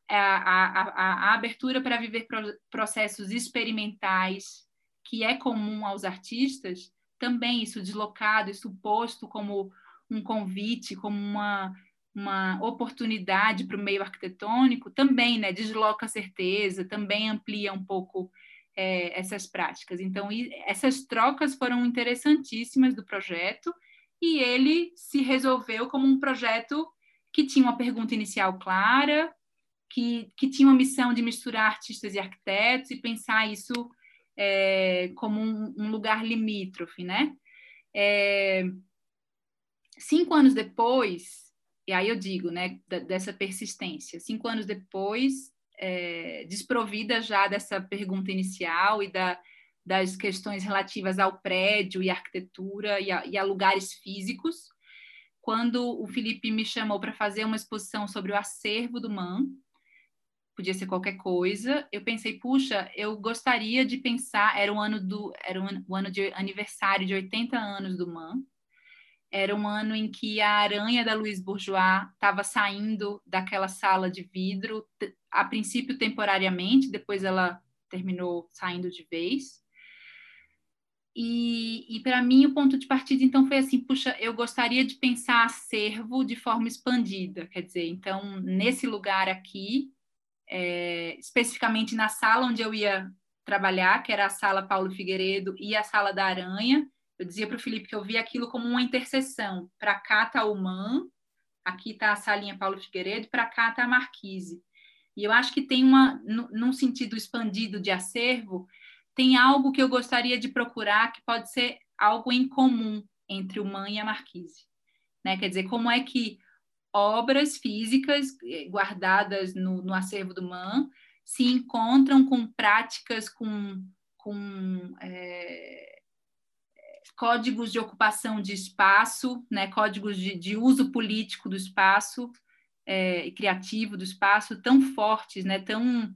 a, a, a, a abertura para viver pro, processos experimentais, que é comum aos artistas, também isso deslocado, isso posto como um convite, como uma, uma oportunidade para o meio arquitetônico, também né, desloca a certeza, também amplia um pouco é, essas práticas. Então, essas trocas foram interessantíssimas do projeto e ele se resolveu como um projeto que tinha uma pergunta inicial clara, que, que tinha uma missão de misturar artistas e arquitetos e pensar isso é, como um, um, lugar limítrofe, né? É, cinco anos depois, e aí eu digo, né, dessa persistência, cinco anos depois, é, desprovida já dessa pergunta inicial e da, das questões relativas ao prédio e arquitetura e a, e a lugares físicos, quando o Felipe me chamou para fazer uma exposição sobre o acervo do MAN, podia ser qualquer coisa, eu pensei, puxa, eu gostaria de pensar, era o ano do era o ano de aniversário de 80 anos do MAN, era um ano em que a aranha da Louise Bourgeois estava saindo daquela sala de vidro, a princípio temporariamente, depois ela terminou saindo de vez. E, e para mim o ponto de partida então foi assim, puxa, eu gostaria de pensar acervo de forma expandida, quer dizer, então nesse lugar aqui, é, especificamente na sala onde eu ia trabalhar, que era a sala Paulo Figueiredo e a sala da Aranha. Eu dizia para o Felipe que eu via aquilo como uma interseção. Para cá está o MAN, aqui está a salinha Paulo Figueiredo, para cá está a Marquise. E eu acho que tem uma, num sentido expandido de acervo, tem algo que eu gostaria de procurar que pode ser algo em comum entre o MAN e a Marquise. Né? Quer dizer, como é que obras físicas eh, guardadas no, no acervo do MAN se encontram com práticas, com, com é, códigos de ocupação de espaço, né, códigos de, de uso político do espaço é, e criativo do espaço tão fortes, né, tão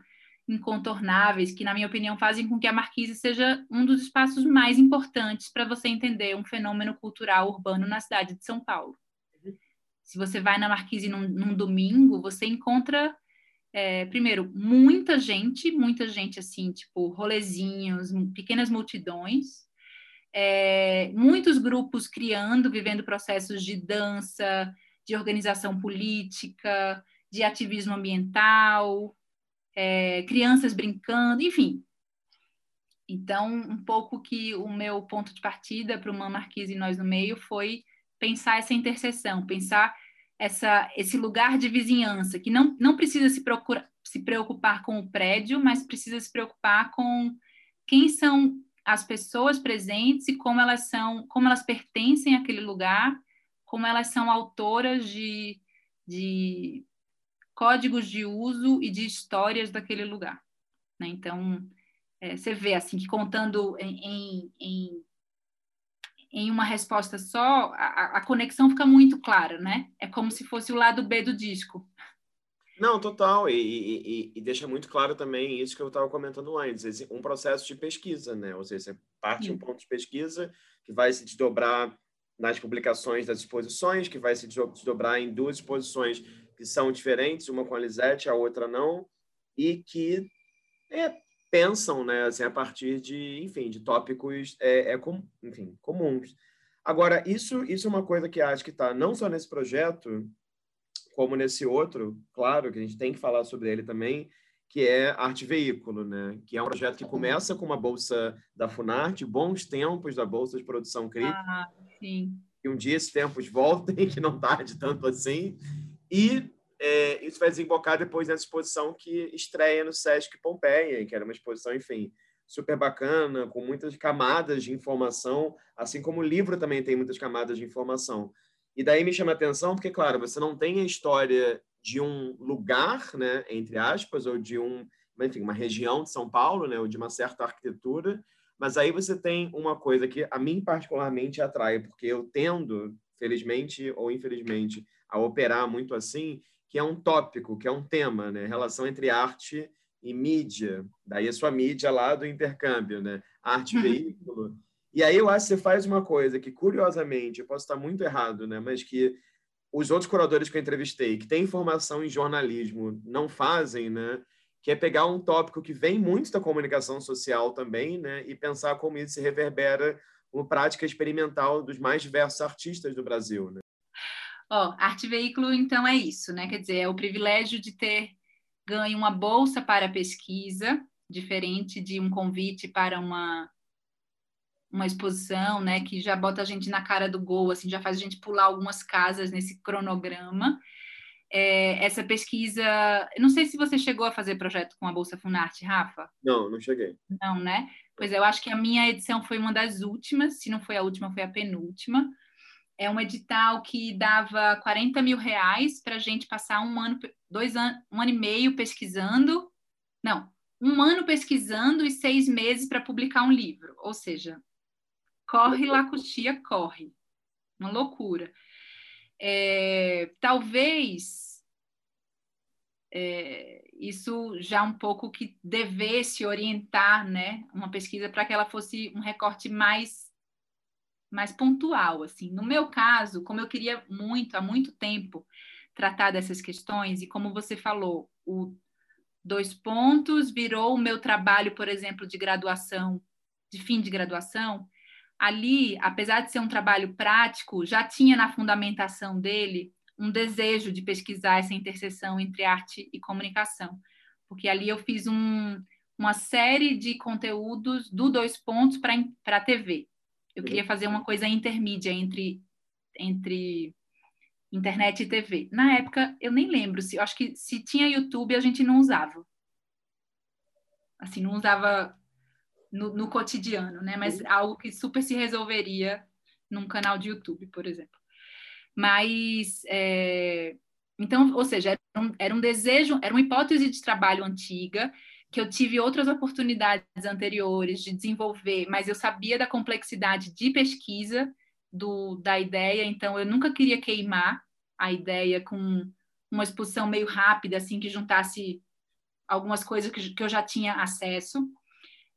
incontornáveis, que, na minha opinião, fazem com que a Marquise seja um dos espaços mais importantes para você entender um fenômeno cultural urbano na cidade de São Paulo. Se você vai na Marquise num, num domingo, você encontra é, primeiro, muita gente, muita gente assim, tipo, rolezinhos, pequenas multidões, é, muitos grupos criando, vivendo processos de dança, de organização política, de ativismo ambiental, é, crianças brincando, enfim. Então, um pouco que o meu ponto de partida para o Man Marquise e Nós no Meio foi pensar essa interseção, pensar essa, esse lugar de vizinhança, que não, não precisa se, procura, se preocupar com o prédio, mas precisa se preocupar com quem são as pessoas presentes e como elas são, como elas pertencem àquele lugar, como elas são autoras de, de códigos de uso e de histórias daquele lugar. Né? Então, é, você vê assim que contando em, em, em em uma resposta só, a, a, conexão fica muito clara, né? É como se fosse o lado B do disco. Não, total. E, e, e deixa muito claro também isso que eu estava comentando antes, um processo de pesquisa, né? Ou seja, você parte de um ponto de pesquisa que vai se desdobrar nas publicações das exposições, que vai se desdobrar em duas exposições que são diferentes, uma com a Lisette, a outra não, e que é, pensam, né, assim, a partir de, enfim, de tópicos, é, é com, enfim, comuns. Agora, isso, isso é uma coisa que acho que está não só nesse projeto, como nesse outro, claro, que a gente tem que falar sobre ele também, que é Arte Veículo, né? que é um projeto que começa com uma bolsa da Funarte, bons tempos da Bolsa de Produção Crítica. Ah, sim. E um dia esses tempos voltem, que não tarde tanto assim. E é, isso vai desembocar depois nessa exposição que estreia no Sesc Pompeia, que era uma exposição, enfim, super bacana, com muitas camadas de informação, assim como o livro também tem muitas camadas de informação. E daí me chama a atenção, porque, claro, você não tem a história de um lugar, né, entre aspas, ou de um, enfim, uma região de São Paulo, né, ou de uma certa arquitetura, mas aí você tem uma coisa que a mim particularmente atrai, porque eu tendo, felizmente ou infelizmente, a operar muito assim, que é um tópico, que é um tema, né? Relação entre arte e mídia. Daí a sua mídia lá do intercâmbio, né? Arte veículo. E aí eu acho que você faz uma coisa que, curiosamente, eu posso estar muito errado, né? Mas que os outros curadores que eu entrevistei, que têm formação em jornalismo, não fazem, né? Que é pegar um tópico que vem muito da comunicação social também, né? E pensar como isso se reverbera como prática experimental dos mais diversos artistas do Brasil, né? Ó, arte veículo, então, é isso, né? Quer dizer, é o privilégio de ter ganho uma bolsa para pesquisa, diferente de um convite para uma uma exposição, né, que já bota a gente na cara do gol, assim, já faz a gente pular algumas casas nesse cronograma. É, essa pesquisa, não sei se você chegou a fazer projeto com a Bolsa Funarte, Rafa? Não, não cheguei. Não, né? Pois é, eu acho que a minha edição foi uma das últimas, se não foi a última, foi a penúltima é um edital que dava 40 mil reais para a gente passar um ano, dois anos, um ano e meio pesquisando. Não, um ano pesquisando e seis meses para publicar um livro. Ou seja, corre lá, coxia, corre. Uma loucura. É, talvez é, isso já um pouco que devesse orientar né, uma pesquisa para que ela fosse um recorte mais mais pontual, assim. No meu caso, como eu queria muito, há muito tempo, tratar dessas questões, e como você falou, o dois pontos virou o meu trabalho, por exemplo, de graduação, de fim de graduação, ali, apesar de ser um trabalho prático, já tinha na fundamentação dele um desejo de pesquisar essa interseção entre arte e comunicação, porque ali eu fiz um, uma série de conteúdos do dois pontos para a TV. Eu queria fazer uma coisa intermídia entre, entre internet e TV. Na época, eu nem lembro se, eu acho que se tinha YouTube a gente não usava. Assim, não usava no, no cotidiano, né? Mas algo que super se resolveria num canal de YouTube, por exemplo. Mas é, então, ou seja, era um, era um desejo, era uma hipótese de trabalho antiga que eu tive outras oportunidades anteriores de desenvolver, mas eu sabia da complexidade de pesquisa do, da ideia, então eu nunca queria queimar a ideia com uma exposição meio rápida, assim, que juntasse algumas coisas que, que eu já tinha acesso.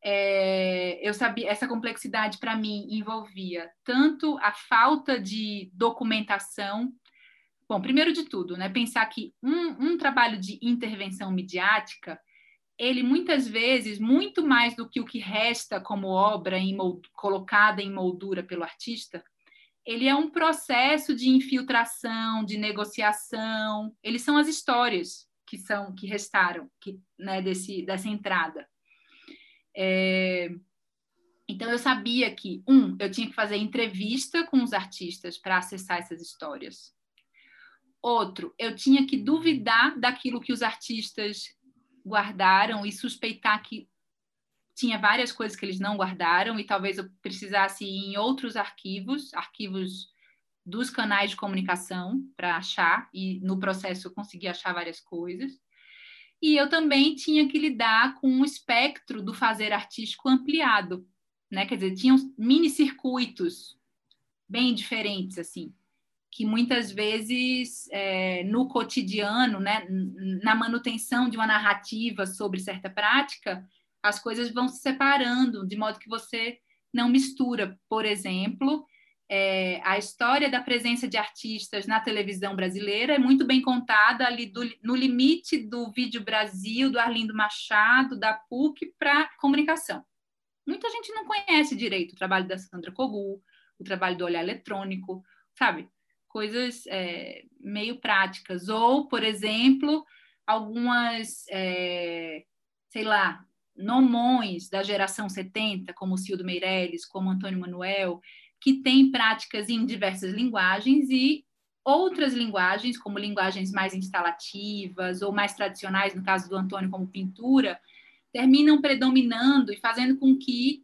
É, eu sabia, essa complexidade para mim envolvia tanto a falta de documentação. Bom, primeiro de tudo, né, pensar que um, um trabalho de intervenção midiática ele muitas vezes, muito mais do que o que resta como obra em colocada em moldura pelo artista, ele é um processo de infiltração, de negociação. Eles são as histórias que são que restaram que, né, desse, dessa entrada. É... Então eu sabia que um, eu tinha que fazer entrevista com os artistas para acessar essas histórias. Outro, eu tinha que duvidar daquilo que os artistas guardaram e suspeitar que tinha várias coisas que eles não guardaram e talvez eu precisasse ir em outros arquivos, arquivos dos canais de comunicação para achar e no processo eu consegui achar várias coisas. E eu também tinha que lidar com o espectro do fazer artístico ampliado, né? Quer dizer, tinham mini circuitos bem diferentes assim que muitas vezes é, no cotidiano, né, na manutenção de uma narrativa sobre certa prática, as coisas vão se separando, de modo que você não mistura. Por exemplo, é, a história da presença de artistas na televisão brasileira é muito bem contada ali do, no limite do Vídeo Brasil, do Arlindo Machado, da PUC para comunicação. Muita gente não conhece direito o trabalho da Sandra Kogu, o trabalho do Olhar Eletrônico, sabe? Coisas é, meio práticas. Ou, por exemplo, algumas, é, sei lá, nomões da geração 70, como Cildo Meirelles, como Antônio Manuel, que têm práticas em diversas linguagens e outras linguagens, como linguagens mais instalativas ou mais tradicionais, no caso do Antônio, como pintura, terminam predominando e fazendo com que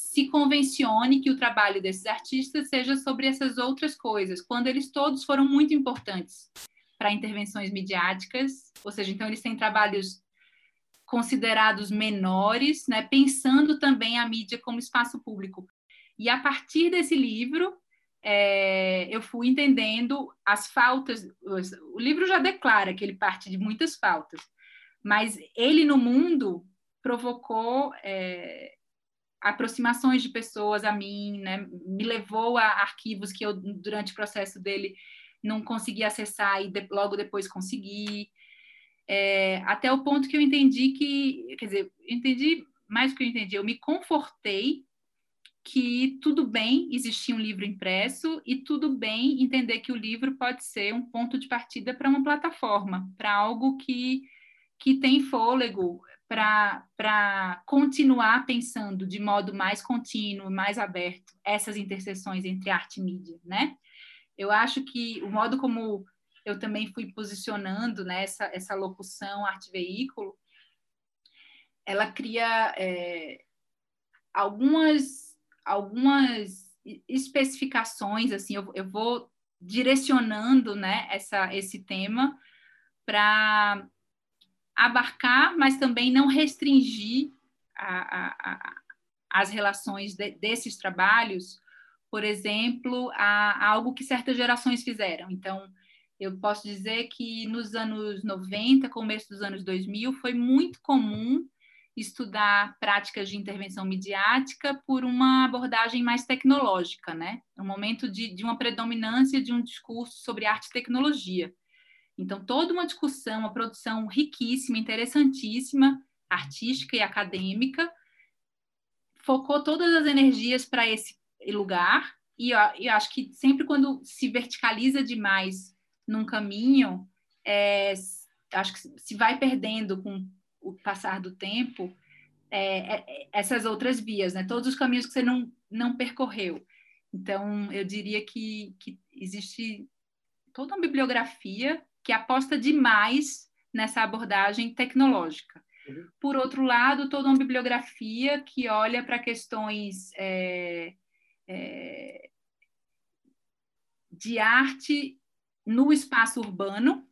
se convencione que o trabalho desses artistas seja sobre essas outras coisas, quando eles todos foram muito importantes para intervenções midiáticas, ou seja, então eles têm trabalhos considerados menores, né, pensando também a mídia como espaço público. E a partir desse livro, é, eu fui entendendo as faltas. O livro já declara que ele parte de muitas faltas, mas ele no mundo provocou é, aproximações de pessoas a mim, né? Me levou a arquivos que eu, durante o processo dele, não consegui acessar e de, logo depois consegui. É, até o ponto que eu entendi que, quer dizer, entendi mais do que eu entendi, eu me confortei que tudo bem existir um livro impresso e tudo bem entender que o livro pode ser um ponto de partida para uma plataforma, para algo que, que tem fôlego, para continuar pensando de modo mais contínuo, mais aberto, essas interseções entre arte e mídia, né? Eu acho que o modo como eu também fui posicionando né, essa, locução arte-veículo, ela cria é, algumas, algumas especificações, assim, eu, eu vou direcionando né, essa, esse tema para abarcar, mas também não restringir a, a, a, as relações de, desses trabalhos, por exemplo, a, algo que certas gerações fizeram. Então, eu posso dizer que nos anos 90, começo dos anos 2000, foi muito comum estudar práticas de intervenção midiática por uma abordagem mais tecnológica, né? Um momento de, de uma predominância de um discurso sobre arte e tecnologia. Então, toda uma discussão, uma produção riquíssima, interessantíssima, artística e acadêmica, focou todas as energias para esse lugar, e eu, acho que sempre quando se verticaliza demais num caminho, é, acho que se vai perdendo com o passar do tempo é, é, essas outras vias, né? Todos os caminhos que você não, não percorreu. Então, eu diria que, que existe toda uma bibliografia que aposta demais nessa abordagem tecnológica. Uhum. Por outro lado, toda uma bibliografia que olha para questões é, é, de arte no espaço urbano,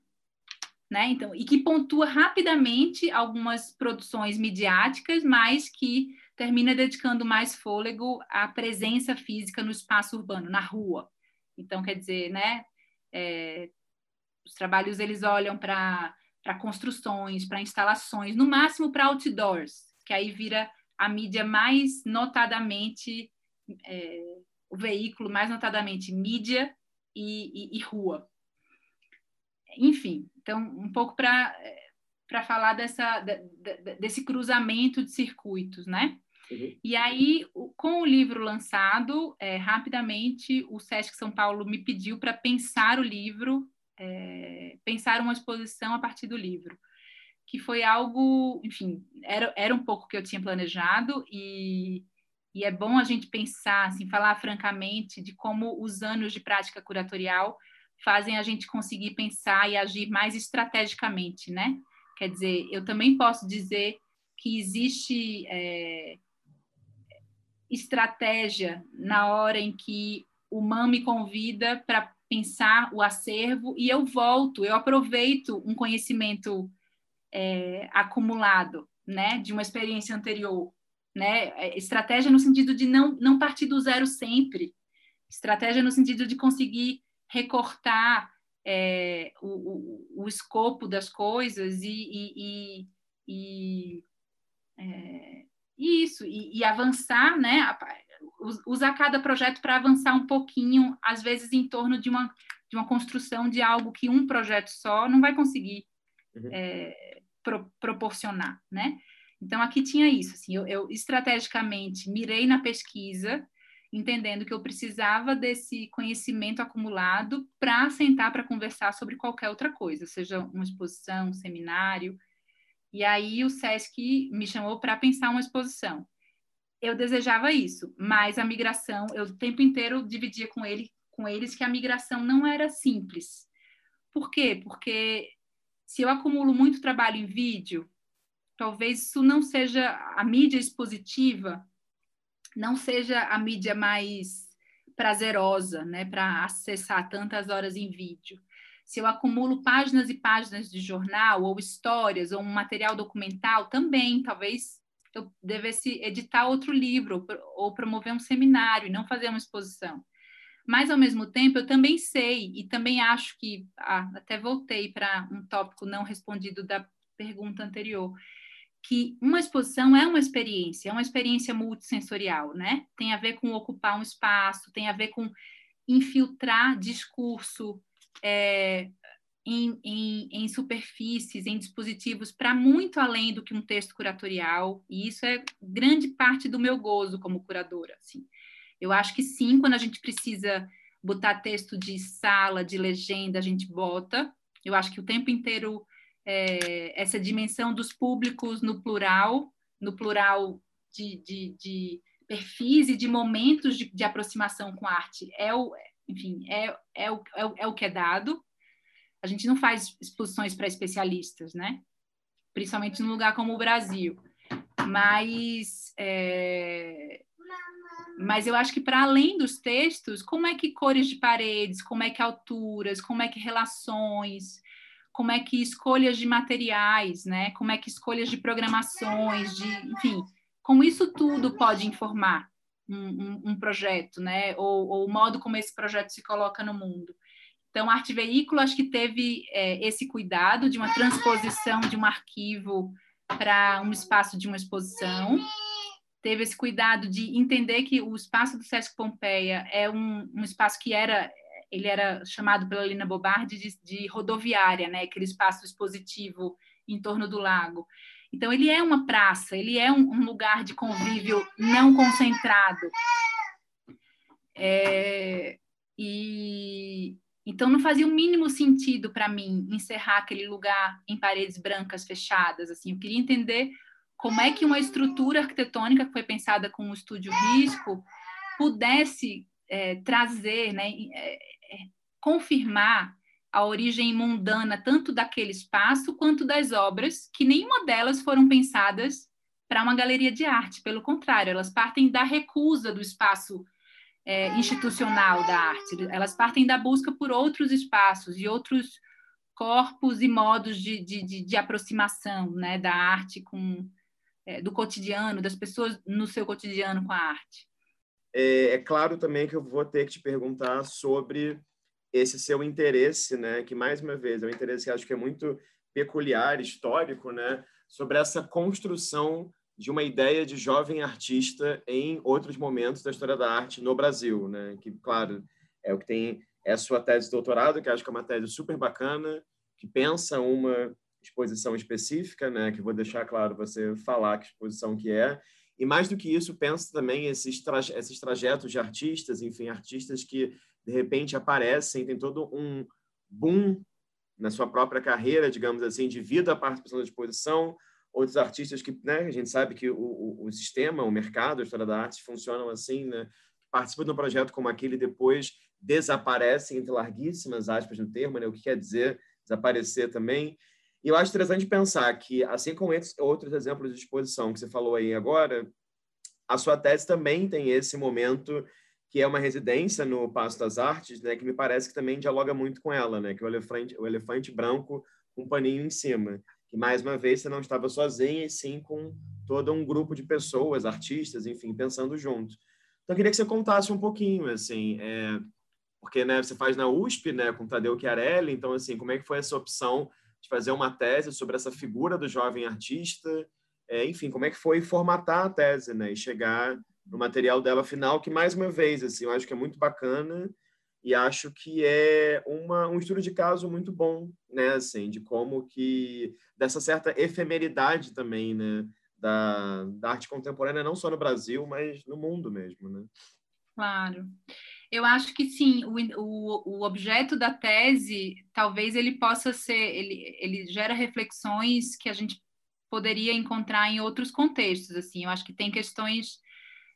né? Então, e que pontua rapidamente algumas produções midiáticas, mas que termina dedicando mais fôlego à presença física no espaço urbano, na rua. Então, quer dizer, né? É, os trabalhos eles olham para construções, para instalações, no máximo para outdoors, que aí vira a mídia mais notadamente é, o veículo mais notadamente mídia e, e, e rua. Enfim, então, um pouco para para falar dessa, desse cruzamento de circuitos, né? Uhum. E aí, com o livro lançado, é, rapidamente o Sesc São Paulo me pediu para pensar o livro, é, pensar uma exposição a partir do livro, que foi algo, enfim, era, era um pouco que eu tinha planejado e, e é bom a gente pensar, assim, falar francamente de como os anos de prática curatorial fazem a gente conseguir pensar e agir mais estrategicamente, né? Quer dizer, eu também posso dizer que existe é, estratégia na hora em que o MAM me convida para pensar o acervo e eu volto, eu aproveito um conhecimento é, acumulado, né, de uma experiência anterior, né? É, estratégia no sentido de não, não partir do zero sempre, estratégia no sentido de conseguir recortar é, o, o, o, escopo das coisas e, e, e, e é, isso, e, avançar, né? Usar cada projeto para avançar um pouquinho, às vezes em torno de uma, de uma construção de algo que um projeto só não vai conseguir uhum. é, pro, proporcionar, né? Então, aqui tinha isso, assim, eu, eu estrategicamente mirei na pesquisa, entendendo que eu precisava desse conhecimento acumulado para sentar para conversar sobre qualquer outra coisa, seja uma exposição, um seminário. E aí o SESC me chamou para pensar uma exposição. Eu desejava isso, mas a migração, eu o tempo inteiro dividia com ele, com eles que a migração não era simples. Por quê? Porque se eu acumulo muito trabalho em vídeo, talvez isso não seja a mídia expositiva não seja a mídia mais prazerosa, né, para acessar tantas horas em vídeo. Se eu acumulo páginas e páginas de jornal, ou histórias, ou um material documental, também, talvez eu devesse editar outro livro, ou promover um seminário, e não fazer uma exposição. Mas, ao mesmo tempo, eu também sei, e também acho que, ah, até voltei para um tópico não respondido da pergunta anterior, que uma exposição é uma experiência, é uma experiência multissensorial, né? Tem a ver com ocupar um espaço, tem a ver com infiltrar discurso é, em, em, em, superfícies, em dispositivos, para muito além do que um texto curatorial, e isso é grande parte do meu gozo como curadora. Assim. Eu acho que sim, quando a gente precisa botar texto de sala, de legenda, a gente bota. Eu acho que o tempo inteiro é, essa dimensão dos públicos no plural, no plural de, de, de perfis e de momentos de, de, aproximação com a arte. É o, enfim, é, é, o, é, o, é o que é dado. A gente não faz exposições para especialistas, né? Principalmente num lugar como o Brasil. Mas, é, mas eu acho que para além dos textos, como é que cores de paredes, como é que alturas, como é que relações, como é que escolhas de materiais, né? Como é que escolhas de programações, de, enfim, como isso tudo pode informar um, um, um projeto, né? Ou, ou, o modo como esse projeto se coloca no mundo. Então, Arte Veículo acho que teve é, esse cuidado de uma transposição de um arquivo para um espaço de uma exposição. Teve esse cuidado de entender que o espaço do Sesc Pompeia é um, um espaço que era ele era chamado pela Lina Bobardi de, de rodoviária, né? aquele espaço expositivo em torno do lago. Então, ele é uma praça, ele é um, um lugar de convívio não concentrado. É, e então não fazia o mínimo sentido para mim encerrar aquele lugar em paredes brancas fechadas. Assim, eu queria entender como é que uma estrutura arquitetônica que foi pensada com o estúdio risco pudesse é, trazer, né, é, é, confirmar a origem mundana tanto daquele espaço quanto das obras, que nenhuma delas foram pensadas para uma galeria de arte. Pelo contrário, elas partem da recusa do espaço é, institucional da arte, elas partem da busca por outros espaços e outros corpos e modos de, de, de, de aproximação né, da arte com é, do cotidiano, das pessoas no seu cotidiano com a arte. É, é, claro também que eu vou ter que te perguntar sobre esse seu interesse, né, que mais uma vez é um interesse que acho que é muito peculiar, histórico, né, sobre essa construção de uma ideia de jovem artista em outros momentos da história da arte no Brasil, né? Que, claro, é o que tem é a sua tese de doutorado, que acho que é uma tese super bacana, que pensa uma exposição específica, né? Que vou deixar claro você falar que exposição que é. E mais do que isso, pensa também esses, traje esses trajetos de artistas, enfim, artistas que de repente aparecem, tem todo um boom na sua própria carreira, digamos assim, devido à participação da exposição, outros artistas que, né, a gente sabe que o, o, o, sistema, o mercado, a história da arte funcionam assim, né, participam de um projeto como aquele e depois desaparecem, entre larguíssimas aspas no termo, né, o que quer dizer desaparecer também. E eu acho interessante pensar que, assim como outros exemplos de exposição que você falou aí agora, a sua tese também tem esse momento que é uma residência no Passo das Artes, né, que me parece que também dialoga muito com ela, né, que é o elefante, o elefante branco com um paninho em cima que mais uma vez você não estava sozinha e sim com todo um grupo de pessoas, artistas, enfim, pensando junto. Então eu queria que você contasse um pouquinho, assim, é, porque né, você faz na USP, né, com Tadeu Chiarelli, então assim, como é que foi essa opção de fazer uma tese sobre essa figura do jovem artista? É, enfim, como é que foi formatar a tese, né, e chegar no material dela final, que mais uma vez, assim, eu acho que é muito bacana e acho que é uma, um estudo de caso muito bom, né, assim, de como que dessa certa efemeridade também, né, da, da arte contemporânea não só no Brasil, mas no mundo mesmo, né? Claro. Eu acho que sim, o, o, o objeto da tese, talvez ele possa ser, ele, ele gera reflexões que a gente poderia encontrar em outros contextos, assim, eu acho que tem questões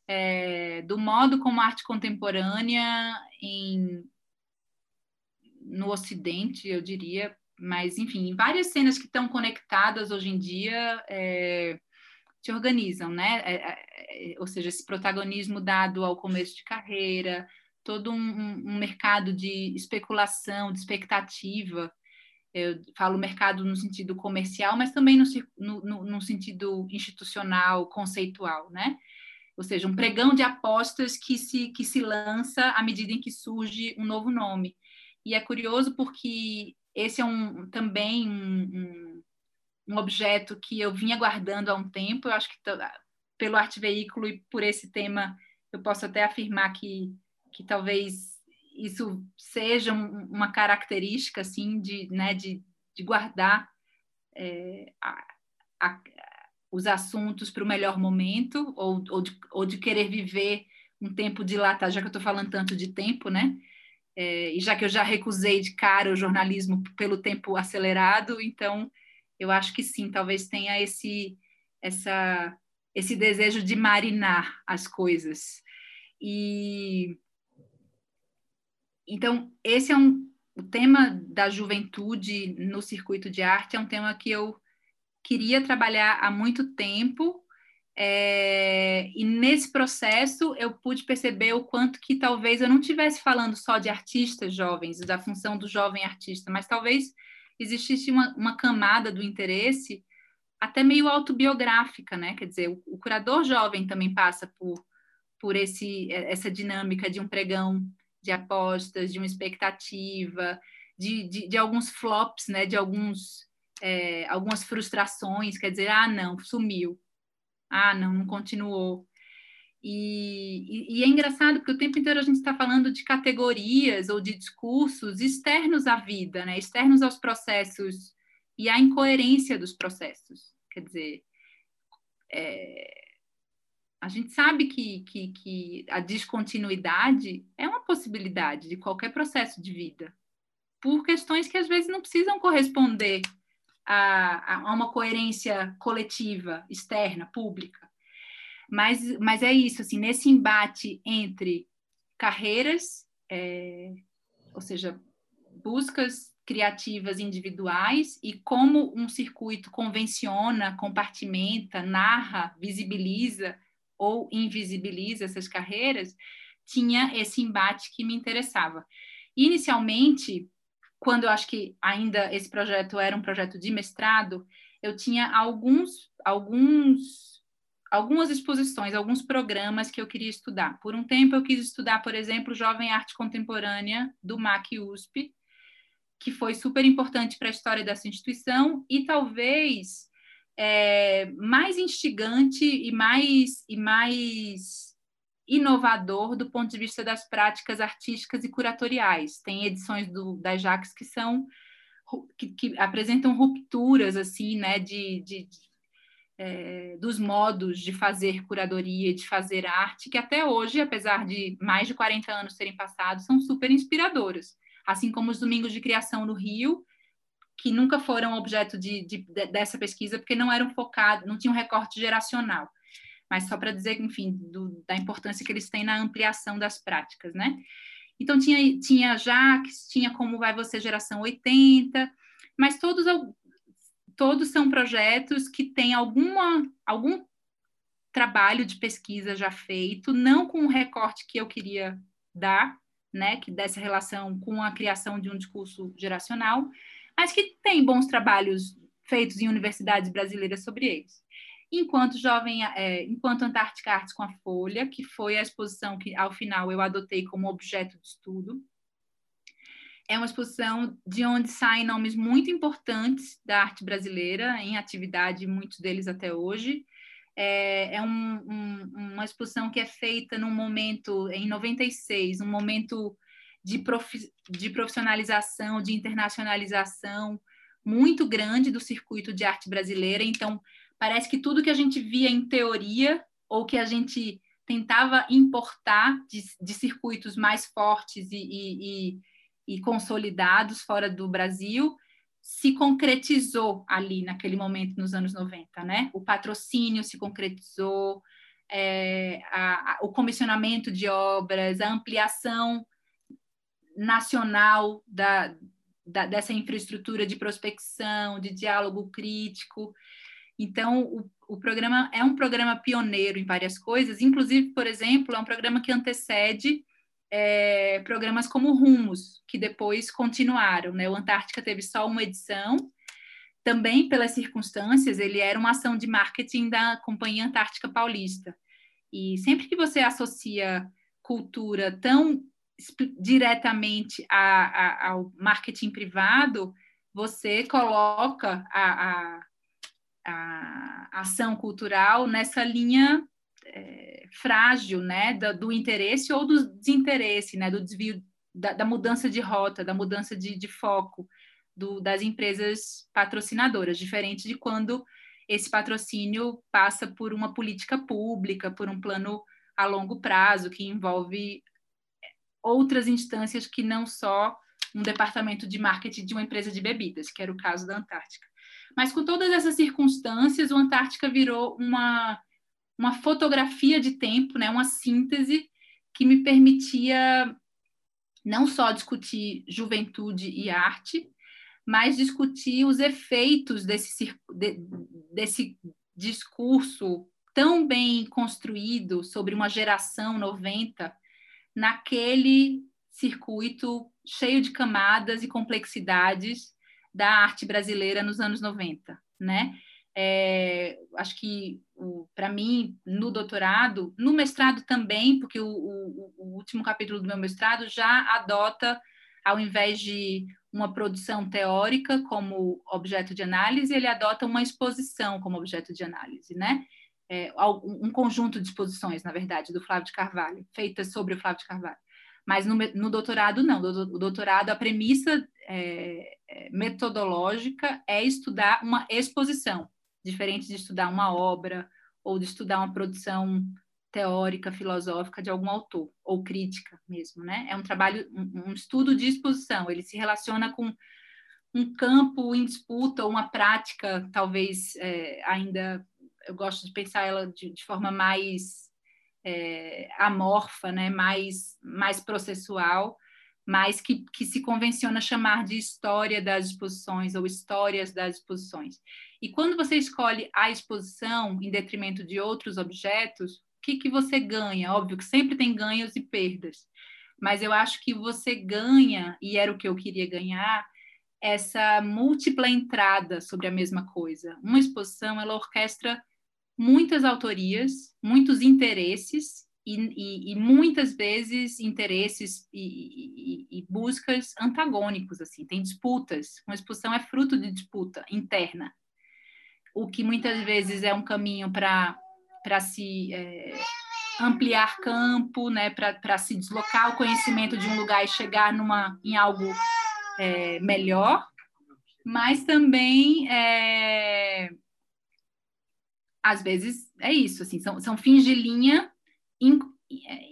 é, do modo como a arte contemporânea em, no Ocidente, eu diria, mas enfim, várias cenas que estão conectadas hoje em dia é, se organizam, né? É, é, é, ou seja, esse protagonismo dado ao começo de carreira, todo um, um mercado de especulação, de expectativa. Eu falo mercado no sentido comercial, mas também no, no, no sentido institucional, conceitual, né? Ou seja, um pregão de apostas que se, que se lança à medida em que surge um novo nome. E é curioso porque esse é um, também um, um, um objeto que eu vinha guardando há um tempo, eu acho que pelo arte veículo e por esse tema eu posso até afirmar que, que talvez isso seja uma característica assim de, né, de, de guardar é, a, os assuntos para o melhor momento, ou, ou, de, ou de querer viver um tempo dilatado, já que eu estou falando tanto de tempo, né? É, e já que eu já recusei de cara o jornalismo pelo tempo acelerado, então eu acho que sim, talvez tenha esse, essa, esse desejo de marinar as coisas. E então esse é um o tema da juventude no circuito de arte é um tema que eu queria trabalhar há muito tempo. É, e nesse processo eu pude perceber o quanto que talvez eu não estivesse falando só de artistas jovens, da função do jovem artista, mas talvez existisse uma, uma camada do interesse até meio autobiográfica, né? Quer dizer, o, o curador jovem também passa por, por esse, essa dinâmica de um pregão de apostas, de uma expectativa, de, de, de alguns flops, né? De alguns é, algumas frustrações, quer dizer, ah, não, sumiu, ah, não, não continuou. E, e, e, é engraçado porque o tempo inteiro a gente está falando de categorias ou de discursos externos à vida, né? externos aos processos e à incoerência dos processos. Quer dizer, é, a gente sabe que, que, que a descontinuidade é uma possibilidade de qualquer processo de vida, por questões que às vezes não precisam corresponder a, a uma coerência coletiva, externa, pública. Mas, mas é isso, assim, nesse embate entre carreiras, é, ou seja, buscas criativas individuais e como um circuito convenciona, compartimenta, narra, visibiliza ou invisibiliza essas carreiras, tinha esse embate que me interessava. Inicialmente, quando eu acho que ainda esse projeto era um projeto de mestrado, eu tinha alguns alguns algumas exposições, alguns programas que eu queria estudar. Por um tempo eu quis estudar, por exemplo, Jovem Arte Contemporânea do MAC USP, que foi super importante para a história dessa instituição e talvez é, mais instigante e mais e mais inovador do ponto de vista das práticas artísticas e curatoriais. Tem edições do, da Jax que são que, que apresentam rupturas assim, né, de, de, de é, dos modos de fazer curadoria, de fazer arte, que até hoje, apesar de mais de 40 anos terem passado, são super inspiradoras. Assim como os domingos de criação no Rio, que nunca foram objeto de, de, de dessa pesquisa, porque não eram focados, não tinham recorte geracional. Mas só para dizer, enfim, do, da importância que eles têm na ampliação das práticas, né? Então, tinha, tinha Jaques, tinha Como Vai Você Geração 80, mas todos todos são projetos que têm alguma, algum trabalho de pesquisa já feito, não com o recorte que eu queria dar, né, que dessa relação com a criação de um discurso geracional, mas que tem bons trabalhos feitos em universidades brasileiras sobre eles. Enquanto jovem, é, enquanto Antártica Artes com a Folha, que foi a exposição que ao final eu adotei como objeto de estudo, é uma exposição de onde saem nomes muito importantes da arte brasileira, em atividade, muitos deles até hoje. É, é um, um, uma exposição que é feita num momento, em 96, um momento de, profi de profissionalização, de internacionalização muito grande do circuito de arte brasileira. Então, parece que tudo que a gente via em teoria, ou que a gente tentava importar de, de circuitos mais fortes e, e, e e consolidados fora do Brasil se concretizou ali naquele momento nos anos 90, né? O patrocínio se concretizou, é, a, a, o comissionamento de obras, a ampliação nacional da, da, dessa infraestrutura de prospecção, de diálogo crítico. Então, o, o programa é um programa pioneiro em várias coisas, inclusive, por exemplo, é um programa que antecede é, programas como Rumos, que depois continuaram. Né? O Antártica teve só uma edição, também pelas circunstâncias, ele era uma ação de marketing da Companhia Antártica Paulista. E sempre que você associa cultura tão diretamente a, a, ao marketing privado, você coloca a, a, ação cultural nessa linha é, frágil, né, do, do, interesse ou do desinteresse, né, do desvio, da, da mudança de rota, da mudança de, de foco do, das empresas patrocinadoras, diferente de quando esse patrocínio passa por uma política pública, por um plano a longo prazo que envolve outras instâncias que não só um departamento de marketing de uma empresa de bebidas, que era o caso da Antártica. Mas com todas essas circunstâncias, o Antártica virou uma uma fotografia de tempo, né, uma síntese que me permitia não só discutir juventude e arte, mas discutir os efeitos desse, desse discurso tão bem construído sobre uma geração 90 naquele circuito cheio de camadas e complexidades da arte brasileira nos anos 90, né? É, acho que para mim, no doutorado, no mestrado também, porque o, o, o, último capítulo do meu mestrado já adota, ao invés de uma produção teórica como objeto de análise, ele adota uma exposição como objeto de análise, né? É, um conjunto de exposições, na verdade, do Flávio de Carvalho, feitas sobre o Flávio de Carvalho. Mas no, no doutorado, não. O doutorado, a premissa é, é metodológica é estudar uma exposição, diferente de estudar uma obra ou de estudar uma produção teórica, filosófica de algum autor, ou crítica mesmo, né? É um trabalho, um, um estudo de exposição, ele se relaciona com, um campo em disputa, uma prática, talvez é, ainda, eu gosto de pensar ela de, de forma mais é, amorfa, né? mais, mais processual, mas que, que se convenciona chamar de história das exposições ou histórias das exposições. E quando você escolhe a exposição em detrimento de outros objetos, o que, que você ganha? Óbvio que sempre tem ganhos e perdas, mas eu acho que você ganha, e era o que eu queria ganhar, essa múltipla entrada sobre a mesma coisa. Uma exposição, ela orquestra muitas autorias, muitos interesses e, e, e muitas vezes interesses e, e, buscas antagônicos, assim, tem disputas. Uma exposição é fruto de disputa interna, o que muitas vezes é um caminho para se é, ampliar campo, né, para se deslocar o conhecimento de um lugar e chegar numa, em algo é, melhor, mas também é, às vezes é isso, assim, são, são fins de linha in,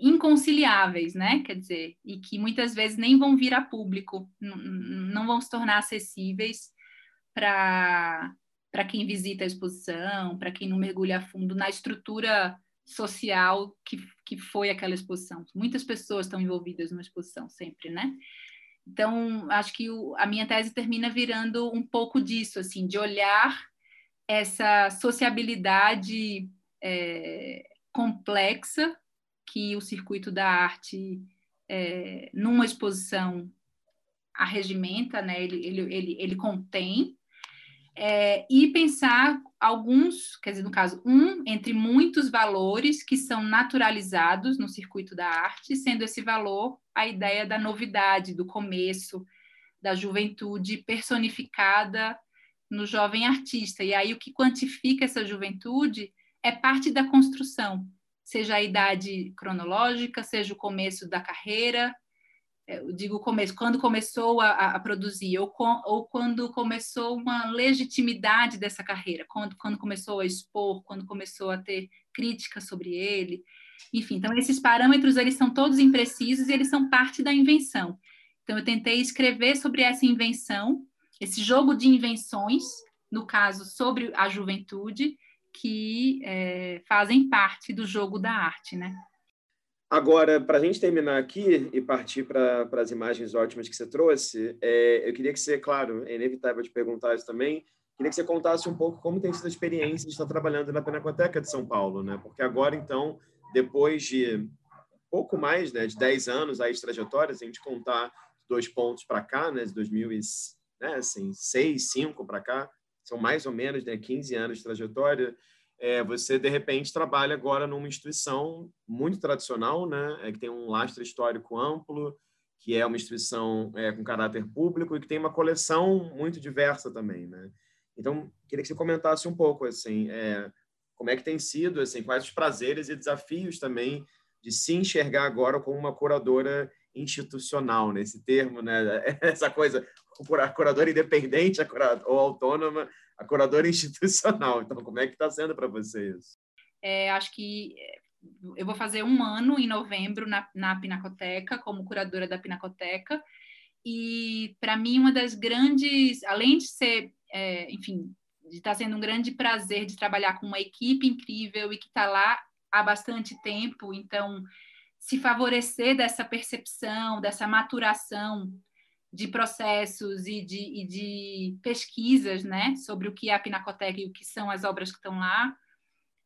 inconciliáveis, né? Quer dizer, e que muitas vezes nem vão vir a público, não vão se tornar acessíveis para para quem visita a exposição, para quem não mergulha a fundo na estrutura social que, que foi aquela exposição. Muitas pessoas estão envolvidas numa exposição sempre, né? Então, acho que o, a minha tese termina virando um pouco disso, assim, de olhar essa sociabilidade é, complexa que o circuito da arte, é, numa exposição, arregimenta, né? ele, ele, ele, ele contém, é, e pensar alguns, quer dizer, no caso, um entre muitos valores que são naturalizados no circuito da arte, sendo esse valor a ideia da novidade, do começo, da juventude personificada no jovem artista. E aí o que quantifica essa juventude é parte da construção, seja a idade cronológica, seja o começo da carreira, é, eu digo começo, quando começou a, a produzir, ou, com, ou, quando começou uma legitimidade dessa carreira, quando, quando começou a expor, quando começou a ter crítica sobre ele, enfim, então esses parâmetros eles são todos imprecisos e eles são parte da invenção. Então eu tentei escrever sobre essa invenção, esse jogo de invenções, no caso sobre a juventude, que é, fazem parte do jogo da arte, né? Agora, para a gente terminar aqui e partir para as imagens ótimas que você trouxe, é, eu queria que você, claro, é inevitável te perguntar isso também, queria que você contasse um pouco como tem sido a experiência de estar trabalhando na Pinacoteca de São Paulo, né? Porque agora, então, depois de pouco mais né, de 10 anos aí de trajetória, se a gente contar dois pontos para cá, né, de 2006, né, assim, 6, 5 para cá, são mais ou menos né, 15 anos de trajetória, é, você de repente trabalha agora numa instituição muito tradicional, né, é, que tem um lastro histórico amplo, que é uma instituição é, com caráter público e que tem uma coleção muito diversa também, né? Então, queria que você comentasse um pouco assim, é, como é que tem sido, assim, quais os prazeres e desafios também de se enxergar agora como uma curadora institucional, nesse né? termo, né? Essa coisa, a curadora independente a curadora, ou autônoma, a curadora institucional. Então, como é que está sendo para você isso? É, acho que é, eu vou fazer um ano em novembro na, na Pinacoteca, como curadora da Pinacoteca, e para mim uma das grandes, além de ser, é, enfim, de estar tá sendo um grande prazer de trabalhar com uma equipe incrível e que está lá há bastante tempo, então se favorecer dessa percepção, dessa maturação de processos e de, e de, pesquisas né, sobre o que é a Pinacoteca e o que são as obras que estão lá,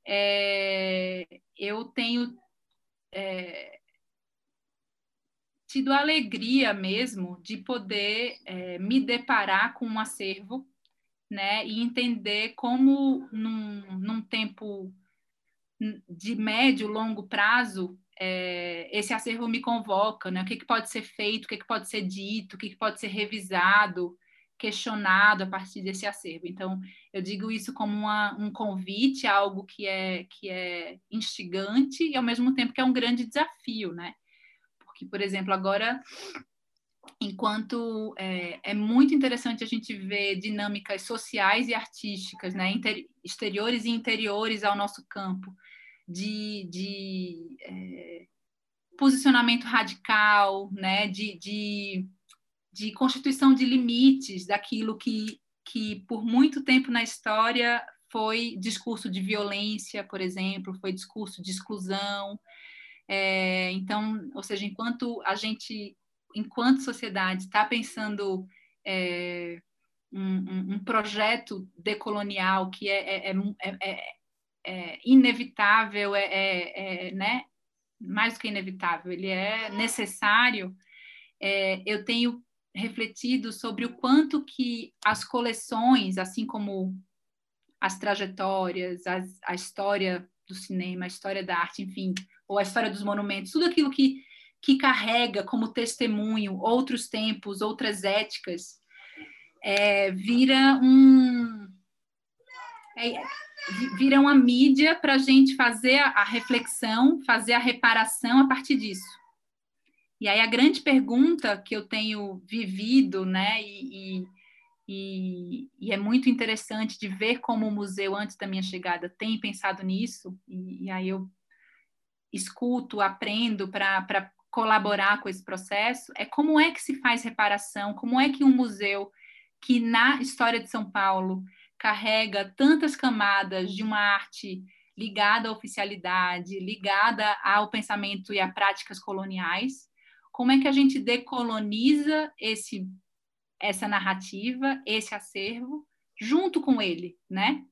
é, eu tenho é, tido a alegria mesmo de poder é, me deparar com um acervo né, e entender como, num, num tempo de médio, longo prazo, é, esse acervo me convoca, né? O que, que pode ser feito, o que, que pode ser dito, o que, que pode ser revisado, questionado a partir desse acervo. Então, eu digo isso como uma, um convite, algo que é, que é instigante e, ao mesmo tempo, que é um grande desafio, né? Porque, por exemplo, agora, enquanto é, é muito interessante a gente ver dinâmicas sociais e artísticas, né? Inter, exteriores e interiores ao nosso campo, de, de é, posicionamento radical, né, de, de, de constituição de limites daquilo que, que por muito tempo na história foi discurso de violência, por exemplo, foi discurso de exclusão. É, então, ou seja, enquanto a gente, enquanto sociedade, está pensando é, um, um, projeto decolonial que é, é, é, é inevitável, é, né? mais do que inevitável, ele é necessário. eu tenho refletido sobre o quanto que as coleções, assim como as trajetórias, as, a história do cinema, a história da arte, enfim, ou a história dos monumentos, tudo aquilo que, que carrega como testemunho outros tempos, outras éticas, é, vira um é, vira uma mídia para a gente fazer a, a reflexão, fazer a reparação a partir disso. E aí a grande pergunta que eu tenho vivido, né, e, e, e, e, é muito interessante de ver como o museu, antes da minha chegada, tem pensado nisso, e, e aí eu escuto, aprendo para colaborar com esse processo, é como é que se faz reparação, como é que um museu que na história de São Paulo carrega tantas camadas de uma arte ligada à oficialidade, ligada ao pensamento e a práticas coloniais, como é que a gente decoloniza esse essa narrativa, esse acervo, junto com ele, né?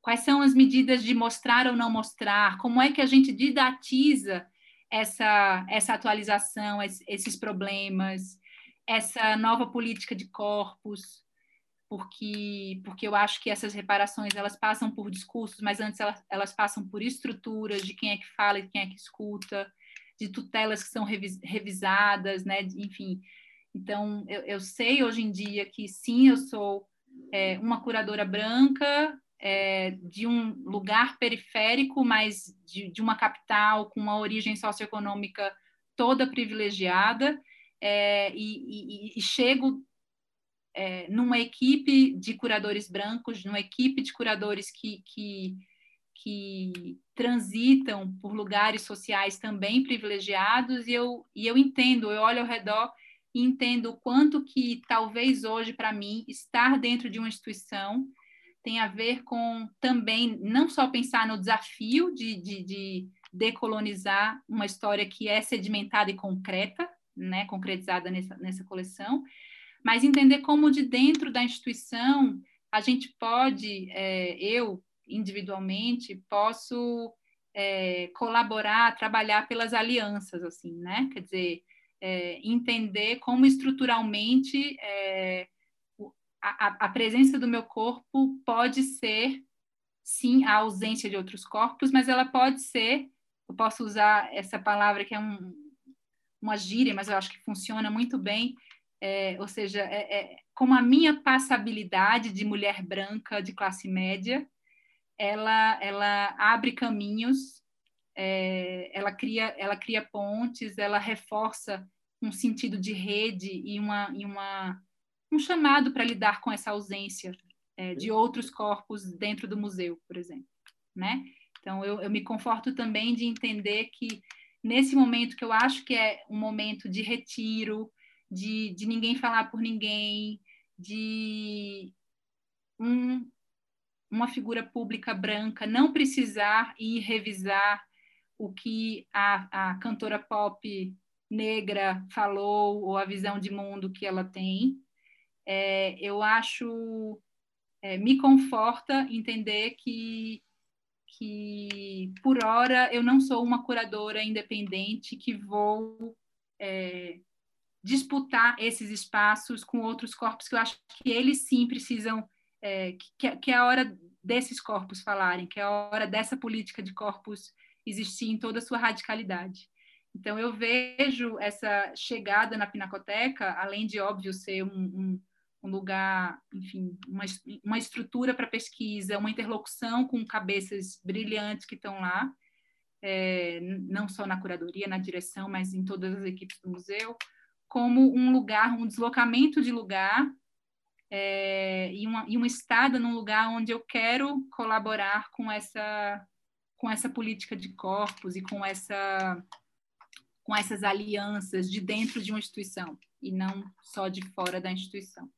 Quais são as medidas de mostrar ou não mostrar? Como é que a gente didatiza essa, essa atualização, esses problemas, essa nova política de corpos? Porque, porque eu acho que essas reparações elas passam por discursos, mas antes elas, elas passam por estruturas de quem é que fala e quem é que escuta, de tutelas que são revis, revisadas, né? Enfim, então, eu, eu, sei hoje em dia que sim, eu sou é, uma curadora branca é, de um lugar periférico, mas de, de, uma capital com uma origem socioeconômica toda privilegiada, é, e, e, e, chego é, numa equipe de curadores brancos, numa equipe de curadores que, que, que transitam por lugares sociais também privilegiados, e eu, e eu entendo, eu olho ao redor e entendo o quanto que talvez hoje para mim estar dentro de uma instituição tem a ver com também não só pensar no desafio de, de, de decolonizar uma história que é sedimentada e concreta, né, concretizada nessa, nessa coleção, mas entender como de dentro da instituição a gente pode, é, eu individualmente, posso é, colaborar, trabalhar pelas alianças, assim, né? Quer dizer, é, entender como estruturalmente é, a, a, presença do meu corpo pode ser, sim, a ausência de outros corpos, mas ela pode ser, eu posso usar essa palavra que é um, uma gíria, mas eu acho que funciona muito bem, é, ou seja, é, é, como a minha passabilidade de mulher branca de classe média, ela, ela abre caminhos é, ela, cria, ela cria pontes, ela reforça um sentido de rede e, uma, e uma, um chamado para lidar com essa ausência é, de outros corpos dentro do museu, por exemplo. Né? Então, eu, eu me conforto também de entender que nesse momento que eu acho que é um momento de retiro, de, de ninguém falar por ninguém, de um, uma figura pública branca não precisar ir revisar o que a, a cantora pop negra falou ou a visão de mundo que ela tem. É, eu acho, é, me conforta entender que, que, por hora, eu não sou uma curadora independente que vou é, disputar esses espaços com outros corpos, que eu acho que eles sim precisam, é, que, que é a hora desses corpos falarem, que é a hora dessa política de corpos existir em toda a sua radicalidade. Então, eu vejo essa chegada na Pinacoteca, além de, óbvio, ser um, um, um lugar, enfim, uma, uma estrutura para pesquisa, uma interlocução com cabeças brilhantes que estão lá, é, não só na curadoria, na direção, mas em todas as equipes do museu, como um lugar, um deslocamento de lugar é, e, uma, e uma estada num lugar onde eu quero colaborar com essa com essa política de corpos e com essa com essas alianças de dentro de uma instituição e não só de fora da instituição.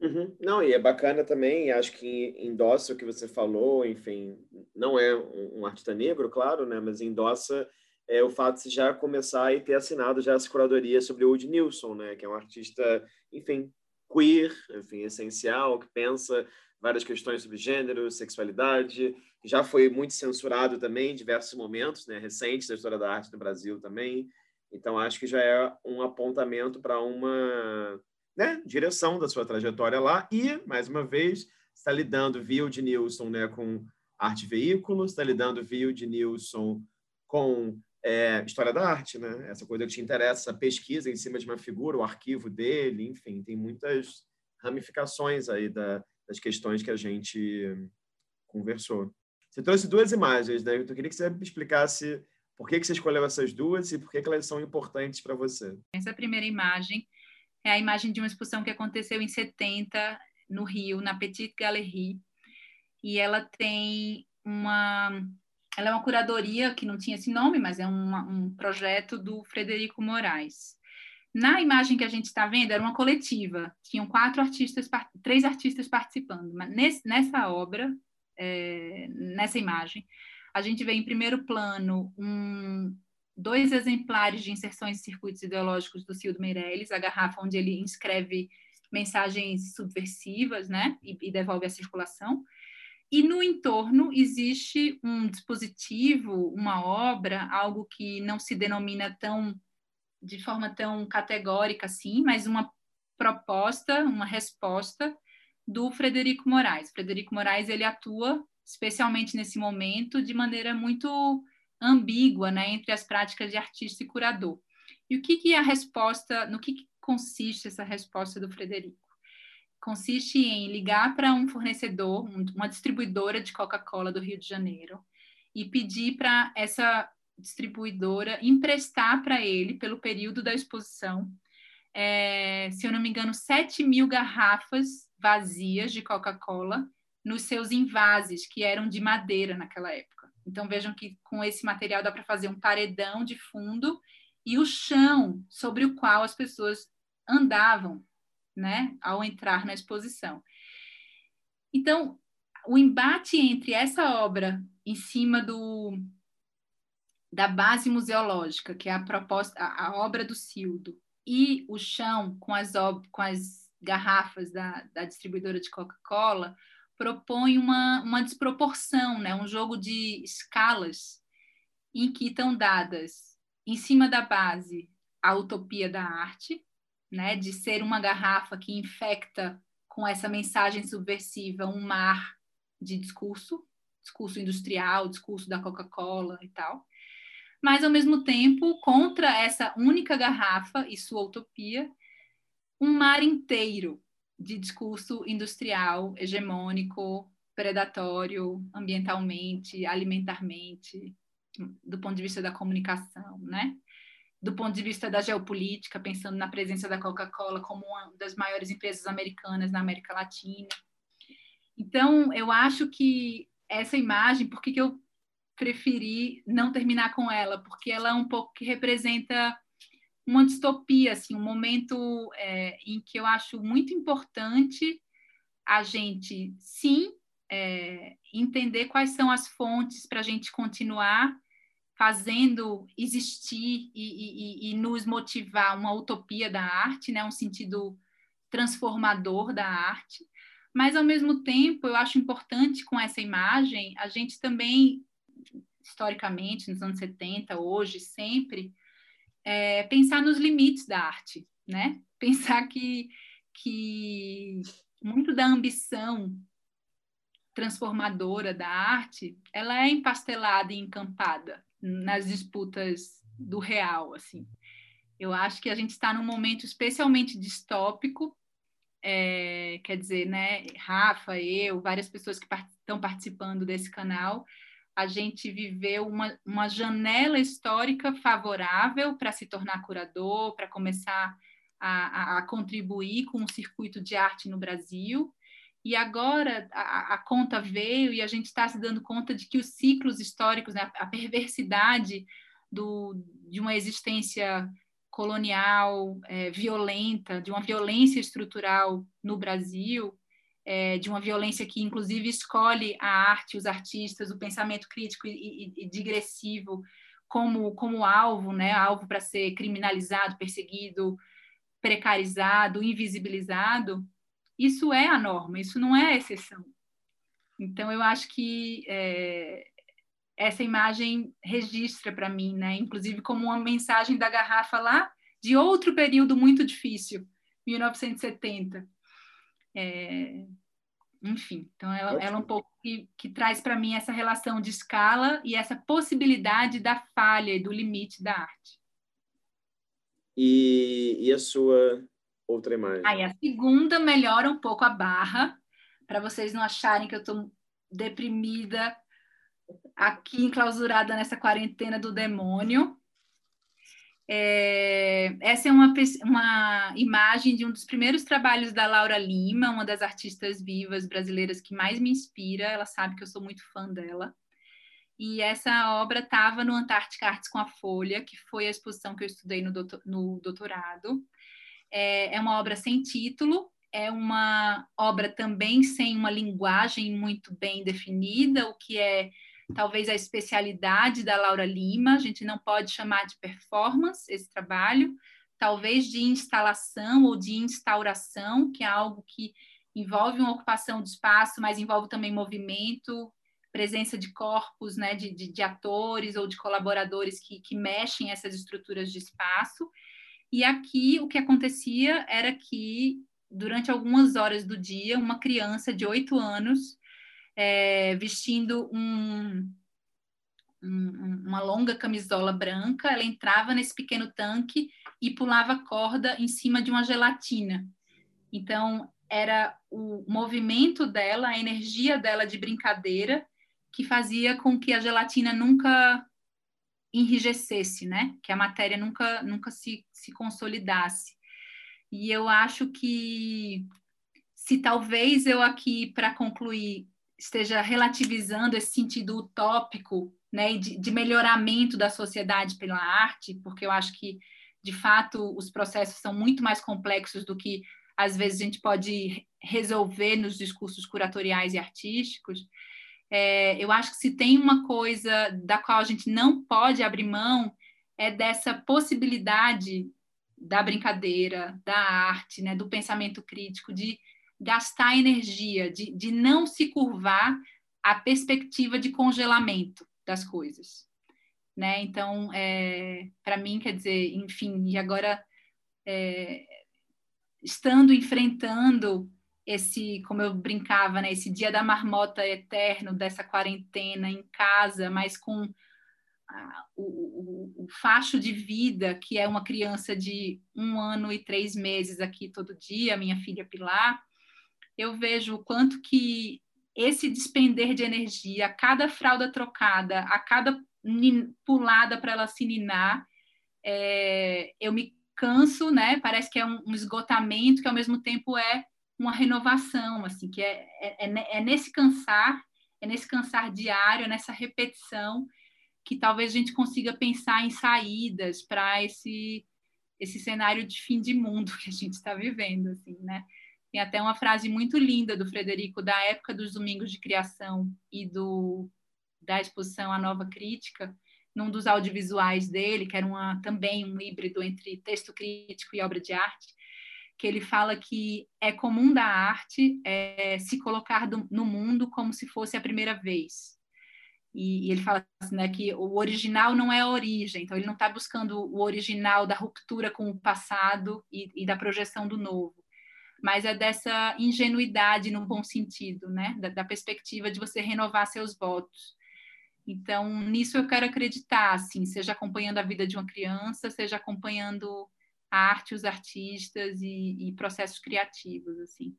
Uhum. Não, e é bacana também, acho que endossa o que você falou, enfim, não é um, artista negro, claro, né, mas endossa é, o fato de já começar e ter assinado já essa curadoria sobre o Woody Nilsson, né, que é um artista, enfim, queer, enfim, essencial, que pensa várias questões sobre gênero, sexualidade, já foi muito censurado também em diversos momentos, né, recentes da história da arte no Brasil também. Então acho que já é um apontamento para uma né, direção da sua trajetória lá e, mais uma vez, está lidando via de Nilson né, com arte veículo, está lidando via de Nilson com é, história da arte, né? essa coisa que te interessa, pesquisa em cima de uma figura, o arquivo dele, enfim, tem muitas ramificações aí da, das questões que a gente conversou. Você trouxe duas imagens, né? Eu queria que você explicasse por que, que você escolheu essas duas e por que, que elas são importantes para você. Essa primeira imagem é a imagem de uma exposição que aconteceu em 70 no Rio, na Petite Galerie, e ela tem uma ela é uma curadoria que não tinha esse nome, mas é um projeto do Frederico Moraes. Na imagem que a gente está vendo, era uma coletiva, tinham quatro artistas, três artistas participando, mas nesse, nessa obra, é, nessa imagem, a gente vê em primeiro plano um, dois exemplares de inserções de circuitos ideológicos do Cildo Meirelles, a garrafa onde ele inscreve mensagens subversivas, né, e, e devolve à circulação. E no entorno existe um dispositivo, uma obra, algo que não se denomina tão de forma tão categórica assim, mas uma proposta, uma resposta do Frederico Moraes. Frederico Moraes ele atua especialmente nesse momento de maneira muito ambígua, né, entre as práticas de artista e curador. E o que, que é a resposta, no que, que consiste essa resposta do Frederico? Consiste em ligar para um fornecedor, uma distribuidora de Coca-Cola do Rio de Janeiro, e pedir para essa distribuidora emprestar para ele, pelo período da exposição, é, se eu não me engano, 7 mil garrafas vazias de Coca-Cola nos seus envases, que eram de madeira naquela época. Então vejam que com esse material dá para fazer um paredão de fundo e o chão sobre o qual as pessoas andavam, né, ao entrar na exposição. Então, o embate entre essa obra em cima do da base museológica, que é a proposta, a, a obra do Cildo, e o chão com as, com as garrafas da, da distribuidora de Coca-Cola, propõe uma, uma desproporção, né? um jogo de escalas em que estão dadas em cima da base a utopia da arte, né? de ser uma garrafa que infecta com essa mensagem subversiva um mar de discurso, discurso industrial, discurso da Coca-Cola e tal. Mas, ao mesmo tempo, contra essa única garrafa e sua utopia, um mar inteiro de discurso industrial, hegemônico, predatório, ambientalmente, alimentarmente, do ponto de vista da comunicação, né? Do ponto de vista da geopolítica, pensando na presença da Coca-Cola como uma das maiores empresas americanas na América Latina. Então, eu acho que essa imagem, por que, eu preferi não terminar com ela? Porque ela é um pouco que representa uma distopia, assim, um momento é, em que eu acho muito importante a gente, sim, é, entender quais são as fontes para a gente continuar fazendo existir e, e, e, nos motivar uma utopia da arte, né, um sentido transformador da arte, mas ao mesmo tempo eu acho importante com essa imagem a gente também historicamente nos anos 70, hoje, sempre é, pensar nos limites da arte, né? Pensar que, que muito da ambição transformadora da arte, ela é empastelada e encampada nas disputas do real, assim. Eu acho que a gente está num momento especialmente distópico, é, quer dizer, né, Rafa, eu, várias pessoas que estão participando desse canal, a gente viveu uma, uma janela histórica favorável para se tornar curador, para começar a, a, a, contribuir com o circuito de arte no Brasil. E agora a, a conta veio e a gente está se dando conta de que os ciclos históricos, né, a perversidade do, de uma existência colonial é, violenta, de uma violência estrutural no Brasil, é, de uma violência que, inclusive, escolhe a arte, os artistas, o pensamento crítico e, e, e digressivo como, como alvo, né? alvo para ser criminalizado, perseguido, precarizado, invisibilizado, isso é a norma, isso não é a exceção. Então, eu acho que é, essa imagem registra para mim, né? inclusive como uma mensagem da garrafa lá de outro período muito difícil, 1970. É, enfim, então ela, ela um pouco que, que traz para mim essa relação de escala e essa possibilidade da falha e do limite da arte. E, e a sua outra imagem? Aí a segunda melhora um pouco a barra, para vocês não acharem que eu estou deprimida aqui enclausurada nessa quarentena do demônio. É, essa é uma, uma imagem de um dos primeiros trabalhos da Laura Lima, uma das artistas vivas brasileiras que mais me inspira. Ela sabe que eu sou muito fã dela. E essa obra estava no Antártica Artes com a Folha, que foi a exposição que eu estudei no, doutor, no doutorado. É, é uma obra sem título, é uma obra também sem uma linguagem muito bem definida, o que é talvez a especialidade da Laura Lima, a gente não pode chamar de performance esse trabalho, talvez de instalação ou de instauração, que é algo que envolve uma ocupação de espaço, mas envolve também movimento, presença de corpos, né, de, de, de atores ou de colaboradores que, que mexem essas estruturas de espaço. E aqui o que acontecia era que, durante algumas horas do dia, uma criança de oito anos é, vestindo um, um, uma longa camisola branca, ela entrava nesse pequeno tanque e pulava corda em cima de uma gelatina. Então, era o movimento dela, a energia dela de brincadeira, que fazia com que a gelatina nunca enrijecesse, né? Que a matéria nunca, nunca se, se consolidasse. E eu acho que se talvez eu aqui, para concluir, esteja relativizando esse sentido utópico né, de, de melhoramento da sociedade pela arte, porque eu acho que, de fato, os processos são muito mais complexos do que, às vezes, a gente pode resolver nos discursos curatoriais e artísticos. É, eu acho que se tem uma coisa da qual a gente não pode abrir mão, é dessa possibilidade da brincadeira, da arte, né, do pensamento crítico, de gastar energia, de, de não se curvar à perspectiva de congelamento das coisas. Né? Então, é, para mim, quer dizer, enfim, e agora é, estando enfrentando esse, como eu brincava, né, esse dia da marmota eterno, dessa quarentena em casa, mas com o, o, o, facho de vida, que é uma criança de um ano e três meses aqui todo dia, minha filha Pilar, eu vejo o quanto que esse despender de energia, a cada fralda trocada, a cada pulada para ela se ninar, é, eu me canso, né? Parece que é um, um, esgotamento que ao mesmo tempo é uma renovação, assim, que é, é, é, é nesse cansar, é nesse cansar diário, nessa repetição que talvez a gente consiga pensar em saídas para esse esse cenário de fim de mundo que a gente está vivendo, assim, né? Tem até uma frase muito linda do Frederico da época dos Domingos de Criação e do da exposição A Nova Crítica, num dos audiovisuais dele, que era uma, também um híbrido entre texto crítico e obra de arte, que ele fala que é comum da arte é, se colocar do, no mundo como se fosse a primeira vez. E, e ele fala assim, né, que o original não é a origem, então ele não está buscando o original da ruptura com o passado e, e da projeção do novo mas é dessa ingenuidade no bom sentido, né? Da, da, perspectiva de você renovar seus votos. Então, nisso eu quero acreditar, assim, seja acompanhando a vida de uma criança, seja acompanhando a arte, os artistas e, e processos criativos, assim.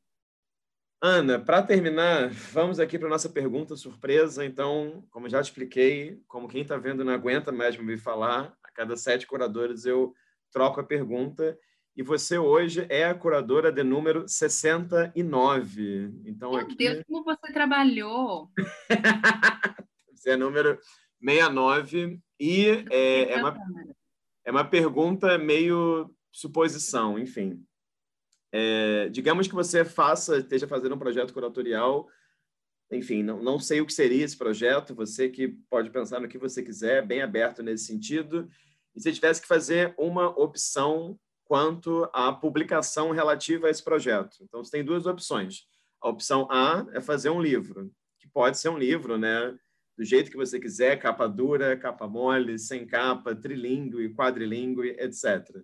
Ana, para terminar, vamos aqui para nossa pergunta surpresa. Então, como já te expliquei, como quem está vendo não aguenta mais me falar, a cada sete curadores eu troco a pergunta e você hoje é a curadora de número 69. Então, Meu aqui... Deus, como você trabalhou! você é número 69 e é, é, uma, é uma pergunta meio suposição, enfim. É, digamos que você faça, esteja fazendo um projeto curatorial, enfim, não, não sei o que seria esse projeto, você que pode pensar no que você quiser, bem aberto nesse sentido, e se tivesse que fazer uma opção quanto à publicação relativa a esse projeto. Então, você tem duas opções. A opção A é fazer um livro, que pode ser um livro, né? Do jeito que você quiser, capa dura, capa mole, sem capa, trilingue, quadrilingue, etc.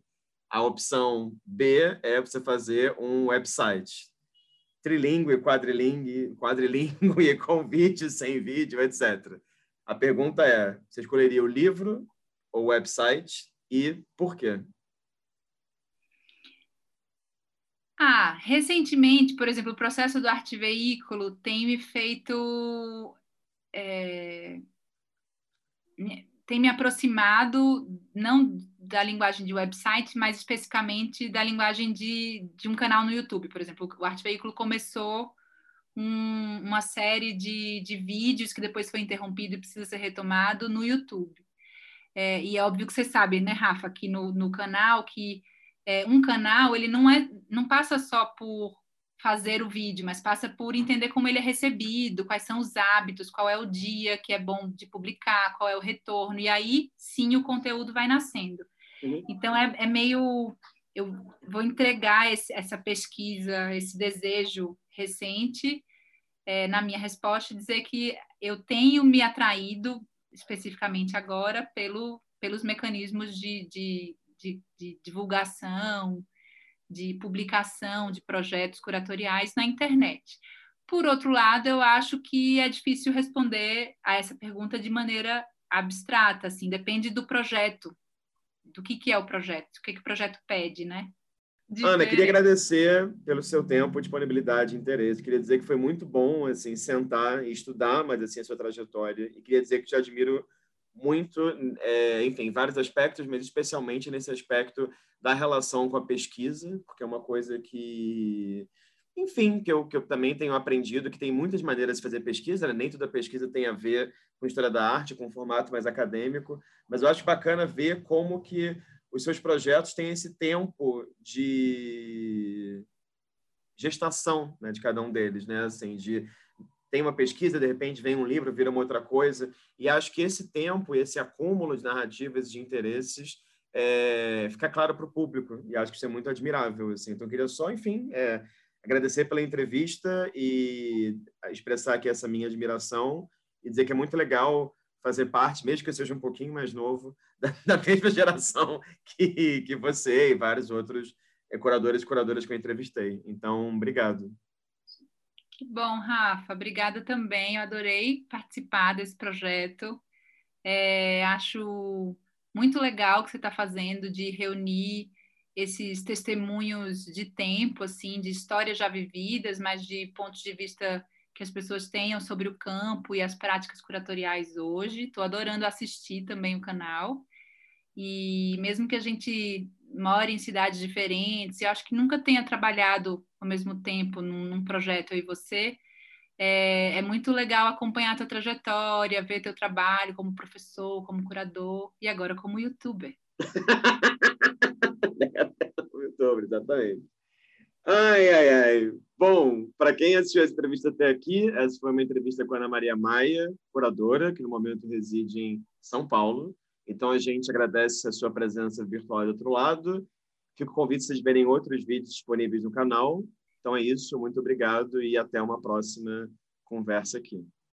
A opção B é você fazer um website. Trilingue, quadrilingue, quadrilingue, com vídeo, sem vídeo, etc. A pergunta é, você escolheria o livro ou o website e por quê? Ah, recentemente, por exemplo, o processo do arte veículo tem me feito. É, tem me aproximado, não da linguagem de website, mas especificamente da linguagem de, de um canal no YouTube. Por exemplo, o Arte Veículo começou um, uma série de, de vídeos que depois foi interrompido e precisa ser retomado no YouTube. É, e é óbvio que você sabe, né, Rafa, aqui no, no canal, que é, um canal ele não é não passa só por fazer o vídeo, mas passa por entender como ele é recebido, quais são os hábitos, qual é o dia que é bom de publicar, qual é o retorno, e aí sim o conteúdo vai nascendo. Uhum. Então é, é, meio. Eu vou entregar esse, essa pesquisa, esse desejo recente é, na minha resposta e dizer que eu tenho me atraído especificamente agora pelo, pelos mecanismos de, de de, de divulgação, de publicação de projetos curatoriais na internet. Por outro lado, eu acho que é difícil responder a essa pergunta de maneira abstrata, assim, depende do projeto, do que, que é o projeto, o que, que o projeto pede, né? De Ana, ver... queria agradecer pelo seu tempo, disponibilidade e interesse. Queria dizer que foi muito bom, assim, sentar e estudar, mas, assim, a sua trajetória. E queria dizer que te admiro muito, é, enfim, vários aspectos, mas especialmente nesse aspecto da relação com a pesquisa, porque é uma coisa que, enfim, que eu, que eu também tenho aprendido, que tem muitas maneiras de fazer pesquisa, né? nem toda pesquisa tem a ver com história da arte, com um formato mais acadêmico, mas eu acho bacana ver como que os seus projetos têm esse tempo de gestação né, de cada um deles, né? Assim, de tem uma pesquisa, de repente vem um livro, vira uma outra coisa. E acho que esse tempo, esse acúmulo de narrativas, de interesses, é, fica claro para o público. E acho que isso é muito admirável. Assim. Então, eu queria só, enfim, é, agradecer pela entrevista e expressar aqui essa minha admiração e dizer que é muito legal fazer parte, mesmo que eu seja um pouquinho mais novo, da, da mesma geração que, que você e vários outros curadores e curadoras que eu entrevistei. Então, obrigado. Que bom, Rafa. Obrigada também. Eu adorei participar desse projeto. É, acho muito legal o que você está fazendo de reunir esses testemunhos de tempo, assim, de histórias já vividas, mas de pontos de vista que as pessoas tenham sobre o campo e as práticas curatoriais hoje. Estou adorando assistir também o canal. E mesmo que a gente more em cidades diferentes, eu acho que nunca tenha trabalhado ao mesmo tempo num, num projeto e você, é, é, muito legal acompanhar a tua trajetória, ver teu trabalho como professor, como curador e agora como youtuber. youtuber, exatamente. Ai, ai, ai. Bom, para quem assistiu essa entrevista até aqui, essa foi uma entrevista com a Ana Maria Maia, curadora, que no momento reside em São Paulo. Então, a gente agradece a sua presença virtual do outro lado. Fico convite vocês verem outros vídeos disponíveis no canal. Então é isso, muito obrigado e até uma próxima conversa aqui.